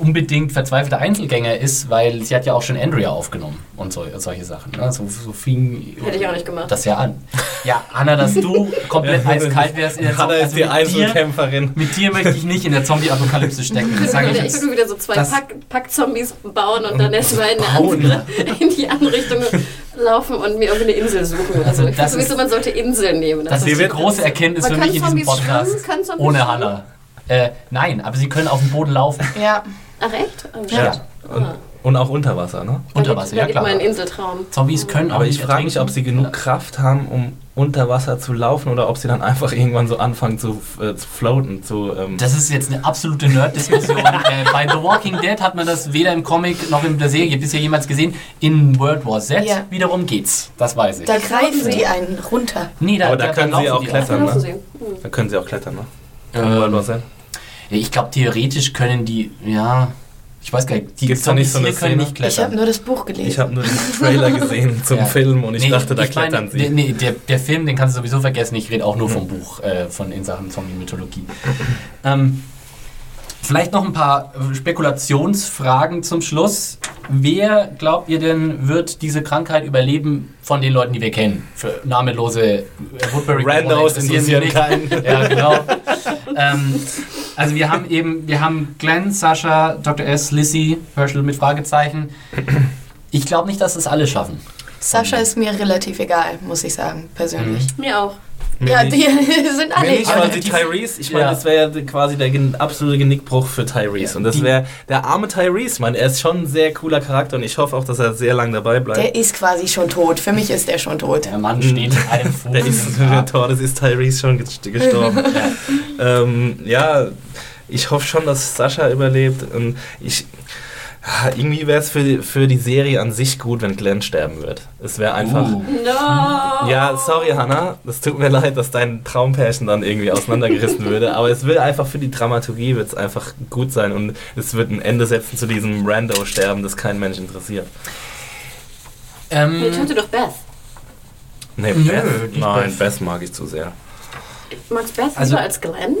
unbedingt verzweifelter Einzelgänger ist, weil sie hat ja auch schon Andrea aufgenommen und so, solche Sachen. Ne? So, so fing Hätte ich auch nicht gemacht. das ja an. Ja, Anna, dass du komplett eiskalt wärst in der Hannah Zombie- ist die also mit dir, Einzelkämpferin. mit dir möchte ich nicht in der Zombie-Apokalypse stecken. Das Ich sage ich würde, ich jetzt. würde wieder so zwei Das- Pack, Pack-Zombies bauen und dann erstmal in, eine Bauen. andere- in die andere Richtung laufen und mir irgendwie eine Insel suchen. Also ich Das finde sowieso, ist- man sollte Inseln nehmen. Das ist die wird- große Erkenntnis Man für mich in diesem Podcast. Ohne. Hannah. Äh, nein, aber sie können auf dem Boden laufen. ja, Ach echt? Oh, Ja. Und, und auch unter Wasser, ne? Unter Wasser, ja klar. mein Inseltraum. Zombies können Aber ich frage mich, ob sie genug Kraft haben, um unter Wasser zu laufen oder ob sie dann einfach irgendwann so anfangen zu, äh, zu floaten. Zu, ähm, Das ist jetzt eine absolute Nerd-Diskussion. äh, bei The Walking Dead hat man das weder im Comic noch in der Serie bisher jemals gesehen. In World War Z Ja. wiederum geht's. Das weiß ich. da greifen die einen runter. nee, Aber da können sie auch klettern. Ne? Hm. da können sie auch klettern, ne? Ähm, World War Z. Ich glaube, theoretisch können die, ja, ich weiß gar nicht, die Gibt's da nicht so eine Szene? nicht Ich habe klettern. nur das Buch gelesen. Ich habe nur den Trailer gesehen zum Ja. Film und ich Nee, dachte, da ich klettern der- sie. Nee, der, der Film, den kannst du sowieso vergessen. Ich rede auch nur vom Buch äh, von in Sachen Zombie-Mythologie. ähm, vielleicht noch ein paar äh, Spekulationsfragen zum Schluss. Wer glaubt ihr denn, wird diese Krankheit überleben von den Leuten, die wir kennen? Für namenlose äh, Woodbury Randos interessieren mich. keinen. Ja, genau. ähm, also wir haben eben, wir haben Glenn, Sascha, Dr. S, Lissy, Herschel mit Fragezeichen. Ich glaube nicht, dass es alle schaffen. Sascha ist mir relativ egal, muss ich sagen, persönlich. Mir auch. Mir Ja, nicht. die sind alle egal. weil sie Tyrese, ich meine, Ja. das wäre ja quasi der absolute Genickbruch für Tyrese. Und das Die- wäre der arme Tyrese. Ich meine, er ist schon ein sehr cooler Charakter und ich hoffe auch, dass er sehr lange dabei bleibt. Der ist quasi schon tot. Für mich ist der schon tot. Der Mann steht einem Fuß. Der ist, der. Tor, das ist Tyrese schon gest- gestorben. ähm, ja, ich hoffe schon, dass Sascha überlebt. Und ich, irgendwie wäre es für, die- für die Serie an sich gut, wenn Glenn sterben wird. Es wäre einfach. Uh. No! Ja, sorry, Hannah. Das tut mir leid, dass dein Traumpärchen dann irgendwie auseinandergerissen würde. Aber es will einfach für die Dramaturgie wird's einfach gut sein und es wird ein Ende setzen zu diesem Rando-Sterben, das kein Mensch interessiert. Ähm, Nee, töte doch Beth. Nee, Nö, Beth, nicht nein, Beth. Beth mag ich zu sehr. Magst Beth Also- lieber als Glenn?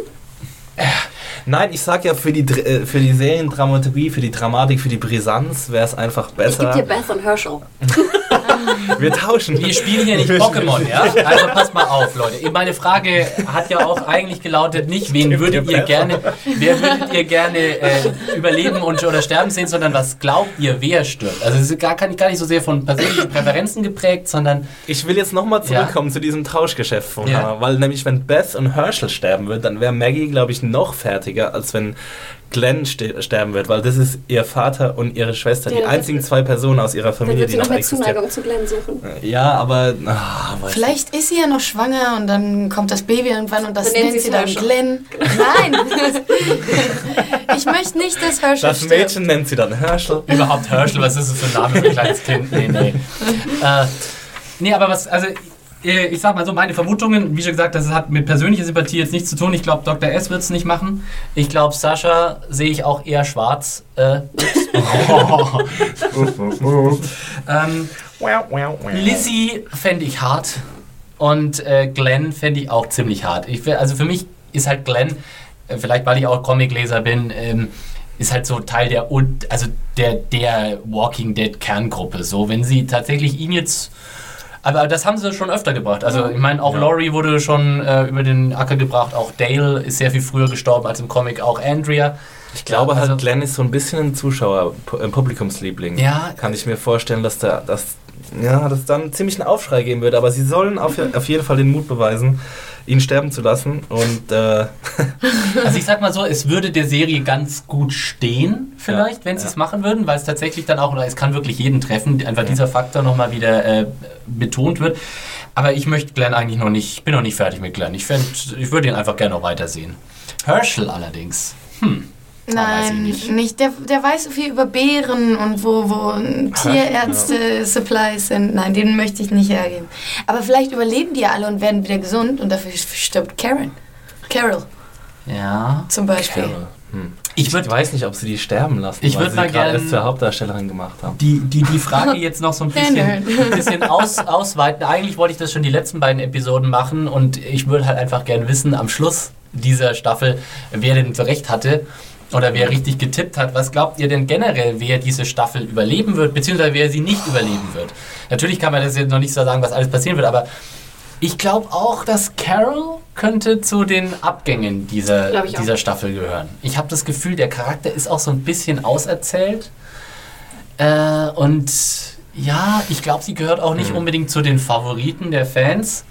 Nein, ich sag ja, für die, äh, für die Seriendramaturgie, für die Dramatik, für die Brisanz wäre es einfach Ich gebe besser. dir Beth und Herschel. Wir tauschen. Wir spielen hier nicht Pokémon, ja? Also passt mal auf, Leute. Meine Frage hat ja auch eigentlich gelautet, nicht wen würdet ihr gerne, wer würdet ihr gerne äh, überleben und oder sterben sehen, sondern was glaubt ihr, wer stirbt? Also es ist gar, gar nicht- gar nicht so sehr von persönlichen Präferenzen geprägt, sondern Ich will jetzt nochmal zurückkommen zu diesem Tauschgeschäft von Ja. Hannah, weil nämlich wenn Beth und Herschel sterben wird, dann wäre Maggie, glaube ich, noch fertiger, als wenn Glenn ste sterben wird, weil das ist ihr Vater und ihre Schwester, Ja, die einzigen zwei Personen aus ihrer Dann Familie, wird die sie noch noch mehr existieren. Zuneigung zu Glenn suchen. Ja, aber weiß Vielleicht ist sie ja noch schwanger und dann kommt das Baby irgendwann und das Dann nennt sie sie dann Herschel. Glenn. Nein! ich möchte nicht, dass Herschel Das stirbt. Mädchen nennt sie dann Herschel. überhaupt Herschel, was ist das für ein Name für ein kleines Kind? Nee, nee. Äh, nee, aber was, also äh, ich sag mal so, meine Vermutungen, wie schon gesagt, das hat mit persönlicher Sympathie jetzt nichts zu tun. Ich glaube, Dr. S wird es nicht machen. Ich glaube, Sascha sehe ich auch eher schwarz. Äh, ähm, Lizzie fände ich hart und äh, Glenn fände ich auch ziemlich hart. Ich, also für mich ist halt Glenn, äh, vielleicht weil ich auch Comicleser bin, ähm, ist halt so Teil der, also der, der Walking Dead Kerngruppe. So, wenn sie tatsächlich ihn jetzt. Aber das haben sie schon öfter gebracht. Also ich meine, auch Ja. Laurie wurde schon äh, über den Acker gebracht, auch Dale ist sehr viel früher gestorben als im Comic, auch Andrea. Ich glaube Ja, also- halt, Glenn ist so ein bisschen ein Zuschauer, Pu- äh, Publikumsliebling. Ja. Kann ich mir vorstellen, dass da dass, ja, dass dann ziemlich einen Aufschrei geben würde. Aber sie sollen auf, auf jeden Fall den Mut beweisen, ihn sterben zu lassen. Und äh, Also ich sag mal so, es würde der Serie ganz gut stehen, vielleicht, wenn sie es machen würden, weil es tatsächlich dann auch, oder es kann wirklich jeden treffen, einfach dieser Faktor nochmal wieder äh, betont wird. Aber ich möchte Glenn eigentlich noch nicht, ich bin noch nicht fertig mit Glenn. Ich, ich würde ihn einfach gerne noch weitersehen. Herschel allerdings. Hm. Weiß ich Nein, nicht. nicht. Der, der weiß so viel über Beeren und wo, wo Tierärzte-Supplies sind. Nein, den möchte ich nicht hergeben. Aber vielleicht überleben die ja alle und werden wieder gesund und dafür stirbt Karen. Carol Ja. zum Beispiel. Carol, hm. Ich ich würde weiß nicht, ob sie die sterben lassen, Ich weil würd sie mal gerade erst zur Hauptdarstellerin gemacht haben. die, die, die Frage jetzt noch so ein bisschen, Nerd. bisschen aus, ausweiten. Eigentlich wollte ich das schon die letzten beiden Episoden machen und ich würde halt einfach gern wissen, am Schluss dieser Staffel, wer denn so recht hatte oder wer richtig getippt hat. Was glaubt ihr denn generell, wer diese Staffel überleben wird, beziehungsweise wer sie nicht überleben wird? Natürlich kann man das jetzt noch nicht so sagen, was alles passieren wird, aber ich glaube auch, dass Carol könnte zu den Abgängen dieser, dieser Staffel gehören. Ich habe das Gefühl, der Charakter ist auch so ein bisschen auserzählt. Äh, und ja, ich glaube, sie gehört auch nicht Hm. unbedingt zu den Favoriten der Fans.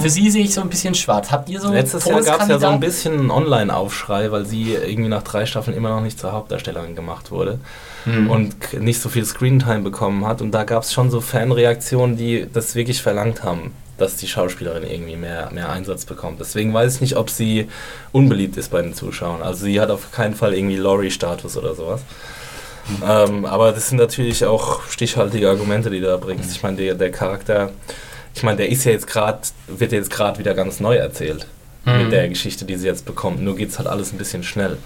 Für sie sehe ich so ein bisschen schwarz. Habt ihr so Letztes Jahr gab es ja so ein bisschen einen Online-Aufschrei, weil sie irgendwie nach drei Staffeln immer noch nicht zur Hauptdarstellerin gemacht wurde Hm. und nicht so viel Screentime bekommen hat. Und da gab es schon so Fanreaktionen, die das wirklich verlangt haben, dass die Schauspielerin irgendwie mehr, mehr Einsatz bekommt. Deswegen weiß ich nicht, ob sie unbeliebt ist bei den Zuschauern. Also sie hat auf keinen Fall irgendwie Laurie-Status oder sowas. Ähm, aber das sind natürlich auch stichhaltige Argumente, die du da bringst. Ich meine, der, der Charakter, ich meine, der ist ja jetzt gerade, wird jetzt gerade wieder ganz neu erzählt Hm. mit der Geschichte, die sie jetzt bekommt. Nur geht es halt alles ein bisschen schnell.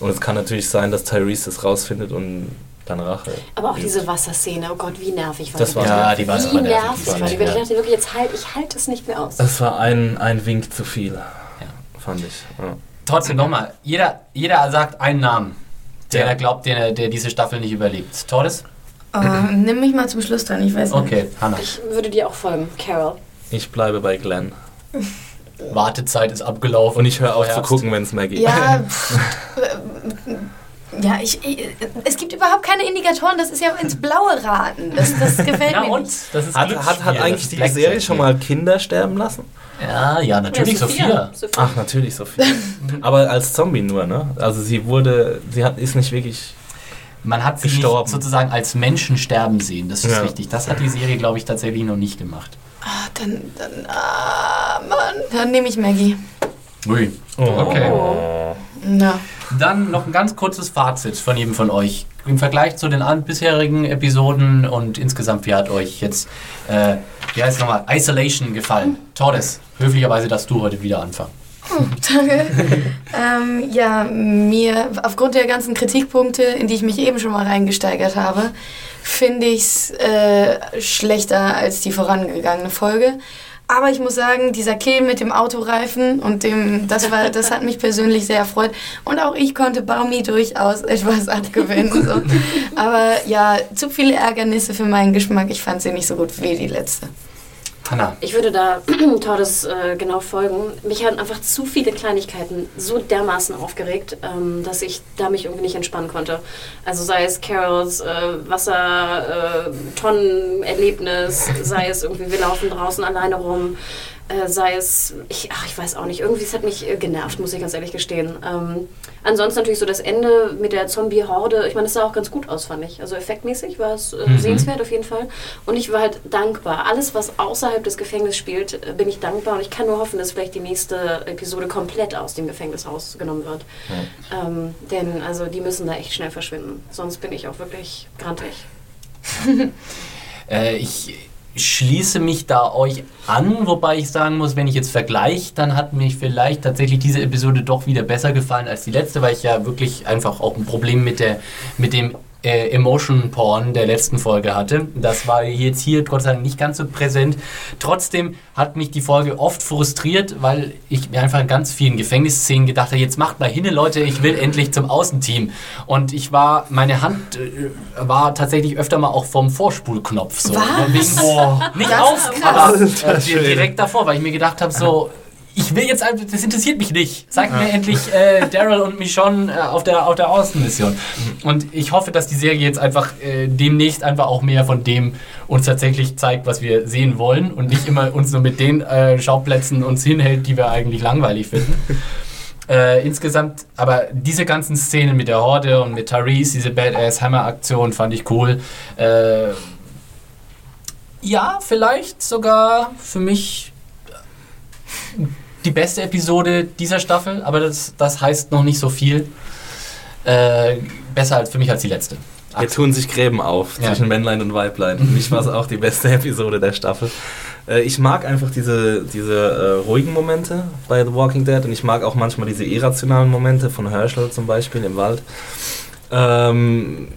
Und es kann natürlich sein, dass Tyrese das rausfindet und dann Rache. Aber auch übt. diese Wasserszene, oh Gott, wie nervig war Das die. war- Ja, die war wie nervig. nervig war die. Ich ja. dachte wirklich, jetzt halt, ich halte es nicht mehr aus. Das war ein, ein Wink zu viel, fand ich. Ja. Trotzdem nochmal, jeder, jeder sagt einen Namen, der Ja. er glaubt, der, der diese Staffel nicht überlebt. Torres? Oh, nimm mich mal zum Schluss dran, ich weiß nicht. Okay, Hannah. Ich würde dir auch folgen, Carol. Ich bleibe bei Glenn. Wartezeit ist abgelaufen. Und ich höre auf zu gucken, wenn es Maggie Ja, pff, Ja, ich, ich, es gibt überhaupt keine Indikatoren, das ist ja ins Blaue raten. Das, das gefällt Na mir und? nicht. Das ist Hat, hat, hat das eigentlich die Blackjack Serie schon hier. mal Kinder sterben lassen? Ja, ja, natürlich, Sophia. Sophia. Ach, natürlich Sophia. Aber als Zombie nur, ne? Also sie wurde, sie hat, ist nicht wirklich... Man hat sie Gestorben. nicht sozusagen als Menschen sterben sehen, das ist Ja. richtig. Das hat die Serie, glaube ich, tatsächlich noch nicht gemacht. Ah, dann, dann, ah, Mann, dann nehme ich Maggie. Ui. Okay. Na, Dann noch ein ganz kurzes Fazit von jedem von euch. Im Vergleich zu den bisherigen Episoden und insgesamt, wie hat euch jetzt, äh, wie heißt es nochmal, Isolation gefallen? Tordes, höflicherweise darfst du heute wieder anfangen. Danke. ähm, ja, mir, aufgrund der ganzen Kritikpunkte, in die ich mich eben schon mal reingesteigert habe, finde ich es äh, schlechter als die vorangegangene Folge. Aber ich muss sagen, dieser Kill mit dem Autoreifen und dem, das war, das hat mich persönlich sehr erfreut. Und auch ich konnte Baumi durchaus etwas abgewinnen. So. Aber ja, zu viele Ärgernisse für meinen Geschmack. Ich fand sie nicht so gut wie die letzte. Hanna. Ich würde da Tordes äh, genau folgen. Mich haben einfach zu viele Kleinigkeiten so dermaßen aufgeregt, ähm, dass ich da mich irgendwie nicht entspannen konnte. Also sei es Carols äh, Wassertonnenerlebnis, sei es irgendwie wir laufen draußen alleine rum, äh, sei es, ich, ach, ich weiß auch nicht, irgendwie es hat mich äh, genervt, muss ich ganz ehrlich gestehen. Ähm, ansonsten natürlich so das Ende mit der Zombie-Horde, ich meine, das sah auch ganz gut aus, fand ich. Also effektmäßig war es äh, Mhm. sehenswert auf jeden Fall. Und ich war halt dankbar. Alles, was außerhalb des Gefängnisses spielt, äh, bin ich dankbar. Und ich kann nur hoffen, dass vielleicht die nächste Episode komplett aus dem Gefängnis rausgenommen wird. Ähm, denn also die müssen da echt schnell verschwinden. Sonst bin ich auch wirklich grantig. Ich schließe mich da euch an, wobei ich sagen muss, wenn ich jetzt vergleiche, dann hat mir vielleicht tatsächlich diese Episode doch wieder besser gefallen als die letzte, weil ich ja wirklich einfach auch ein Problem mit, der, mit dem äh, Emotion Porn der letzten Folge hatte. Das war jetzt hier Gott sei Dank nicht ganz so präsent. Trotzdem hat mich die Folge oft frustriert, weil ich mir einfach in ganz vielen Gefängnisszenen gedacht habe, jetzt macht mal hin, Leute, ich will endlich zum Außenteam. Und ich war, meine Hand äh, war tatsächlich öfter mal auch vom Vorspulknopf. So. Was? Wegen, boah, nicht Das auf, aber äh, direkt davor, weil ich mir gedacht habe, so, ich will jetzt einfach, das interessiert mich nicht. Zeig mir endlich äh, Daryl und Michonne äh, auf, der, auf der Außenmission. Und ich hoffe, dass die Serie jetzt einfach äh, demnächst einfach auch mehr von dem uns tatsächlich zeigt, was wir sehen wollen und nicht immer uns nur mit den äh, Schauplätzen uns hinhält, die wir eigentlich langweilig finden. Äh, insgesamt, aber diese ganzen Szenen mit der Horde und mit Therese, diese Badass Hammer Aktion fand ich cool. Äh, ja, vielleicht sogar für mich die beste Episode dieser Staffel, aber das, das heißt noch nicht so viel. Äh, besser als für mich als die letzte. Hier tun sich Gräben auf Ja. zwischen Männlein und Weiblein. Für mich war es auch die beste Episode der Staffel. Äh, ich mag einfach diese, diese äh, ruhigen Momente bei The Walking Dead und ich mag auch manchmal diese irrationalen Momente von Herschel zum Beispiel im Wald. Ähm,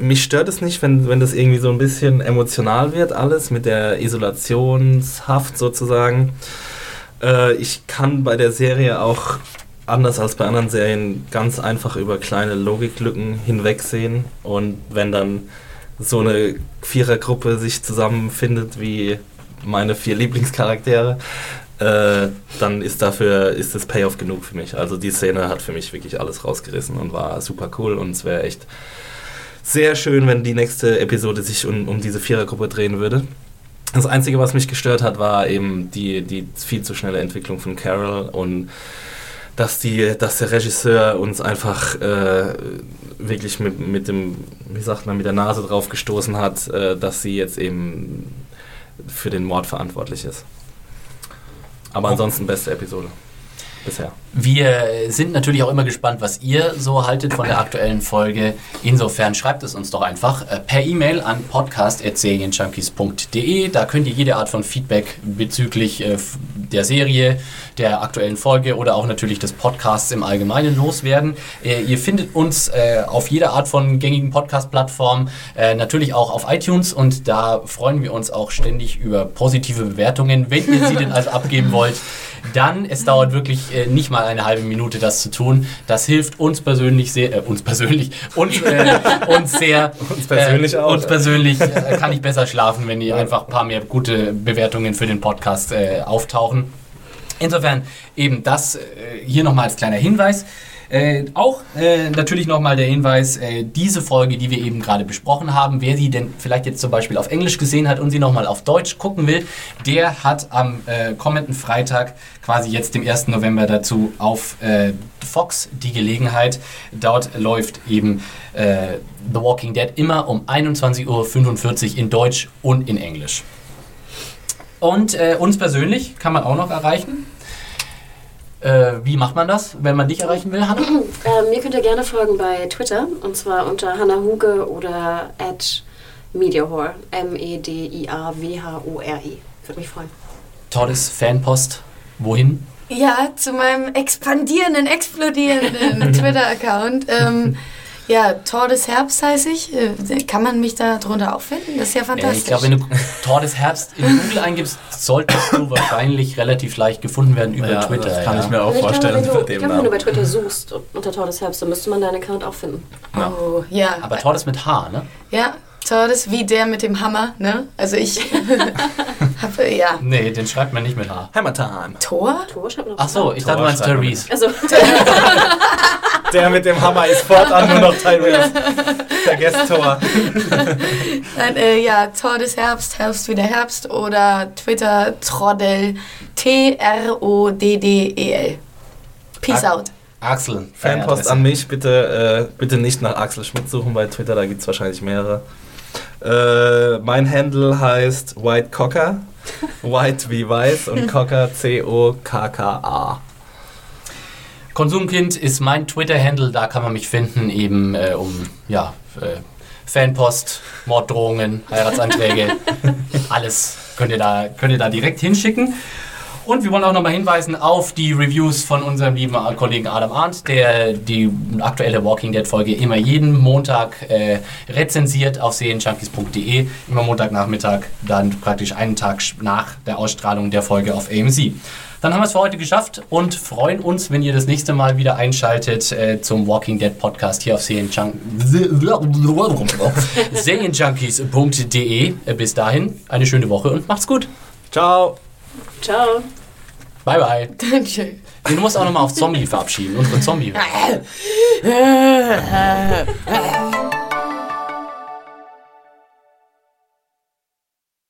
mich stört es nicht, wenn, wenn das irgendwie so ein bisschen emotional wird, alles mit der Isolationshaft sozusagen. Äh, ich kann bei der Serie auch anders als bei anderen Serien ganz einfach über kleine Logiklücken hinwegsehen und wenn dann so eine Vierergruppe sich zusammenfindet wie meine vier Lieblingscharaktere, äh, dann ist dafür ist das Payoff genug für mich. Also die Szene hat für mich wirklich alles rausgerissen und war super cool und es wäre echt sehr schön, wenn die nächste Episode sich um, um diese Vierergruppe drehen würde. Das Einzige, was mich gestört hat, war eben die, die viel zu schnelle Entwicklung von Carol und dass, die, dass der Regisseur uns einfach äh, wirklich mit, mit dem, wie sagt man, mit der Nase drauf gestoßen hat, äh, dass sie jetzt eben für den Mord verantwortlich ist. Aber ansonsten beste Episode bisher. Wir sind natürlich auch immer gespannt, was ihr so haltet von der aktuellen Folge. Insofern schreibt es uns doch einfach äh, per E-Mail an podcast.serienjunkies.de. Da könnt ihr jede Art von Feedback bezüglich äh, der Serie, der aktuellen Folge oder auch natürlich des Podcasts im Allgemeinen loswerden. Äh, ihr findet uns äh, auf jeder Art von gängigen Podcast-Plattformen, äh, natürlich auch auf iTunes und da freuen wir uns auch ständig über positive Bewertungen. Wenn ihr sie denn also abgeben wollt, dann, es dauert wirklich äh, nicht mal eine halbe Minute, das zu tun. Das hilft uns persönlich sehr, äh, uns persönlich, uns, äh, uns sehr. Uns persönlich auch. Uns persönlich kann ich besser schlafen, wenn die einfach ein paar mehr gute Bewertungen für den Podcast auftauchen. Insofern eben das äh, hier nochmal als kleiner Hinweis. Äh, auch äh, natürlich nochmal der Hinweis, äh, diese Folge, die wir eben gerade besprochen haben, wer sie denn vielleicht jetzt zum Beispiel auf Englisch gesehen hat und sie nochmal auf Deutsch gucken will, der hat am äh, kommenden Freitag, quasi jetzt dem 1. November dazu auf äh, Fox die Gelegenheit. Dort läuft eben äh, The Walking Dead immer um 21.45 Uhr in Deutsch und in Englisch. Und äh, uns persönlich kann man auch noch erreichen. Äh, wie macht man das, wenn man dich erreichen will, Hannah? Ähm, mir könnt ihr gerne folgen bei Twitter und zwar unter Hannah Huge oder at Mediahore. M-E-D-I-A-W-H-O-R-E. Würde mich freuen. Tolles Fanpost. Wohin? Ja, zu meinem expandierenden, explodierenden Twitter-Account. Ähm, ja, Tor des Herbst heiße ich. Äh, Kann man mich da drunter auch finden? Das ist ja Äh, fantastisch. ich glaube, wenn du Tor des Herbst in Google eingibst, solltest du wahrscheinlich relativ leicht gefunden werden über Ja, Twitter. das kann ja. ich mir auch ich glaube, vorstellen. wenn, du, glaube, wenn du bei. Twitter suchst unter Tor des Herbst, dann müsste man deinen Account auch finden. oh, ja. Aber Tor ist mit H, ne? Ja, Tor des wie der mit dem Hammer, ne? Also ich habe, ja. Nee, den schreibt man nicht mit H. Hammer Time. Tor? Tor schreibt man Ach so, ich dachte, du meinst Therese. Also, Der mit dem Hammer ist fortan nur noch Tyrese. Vergesst Tor. Nein, äh, ja, Tor des Herbst, Herbst wieder Herbst oder Twitter Troddel, T-R-O-D-D-E-L. Peace Ah. out. Axel. Fanpost an mich, bitte, äh, bitte nicht nach Axel Schmidt suchen bei Twitter, da gibt es wahrscheinlich mehrere. Äh, mein Handle heißt White Cocker. White wie weiß und Cocker C-O-K-K-A. Konsumkind ist mein Twitter-Handle, da kann man mich finden, eben äh, um ja, äh, Fanpost, Morddrohungen, Heiratsanträge, alles könnt ihr, da, könnt ihr da direkt hinschicken. Und wir wollen auch nochmal hinweisen auf die Reviews von unserem lieben Kollegen Adam Arndt, der die aktuelle Walking Dead Folge immer jeden Montag äh, rezensiert auf serienjunkies.de, immer Montagnachmittag, dann praktisch einen Tag nach der Ausstrahlung der Folge auf AMC. Dann haben wir es für heute geschafft und freuen uns, wenn ihr das nächste Mal wieder einschaltet äh, zum Walking Dead Podcast hier auf Serienjun- serienjunkies.de. Bis dahin eine schöne Woche und macht's gut. Ciao. ciao. Bye bye. Danke. Du musst auch nochmal auf Zombie verabschieden, unsere Zombie.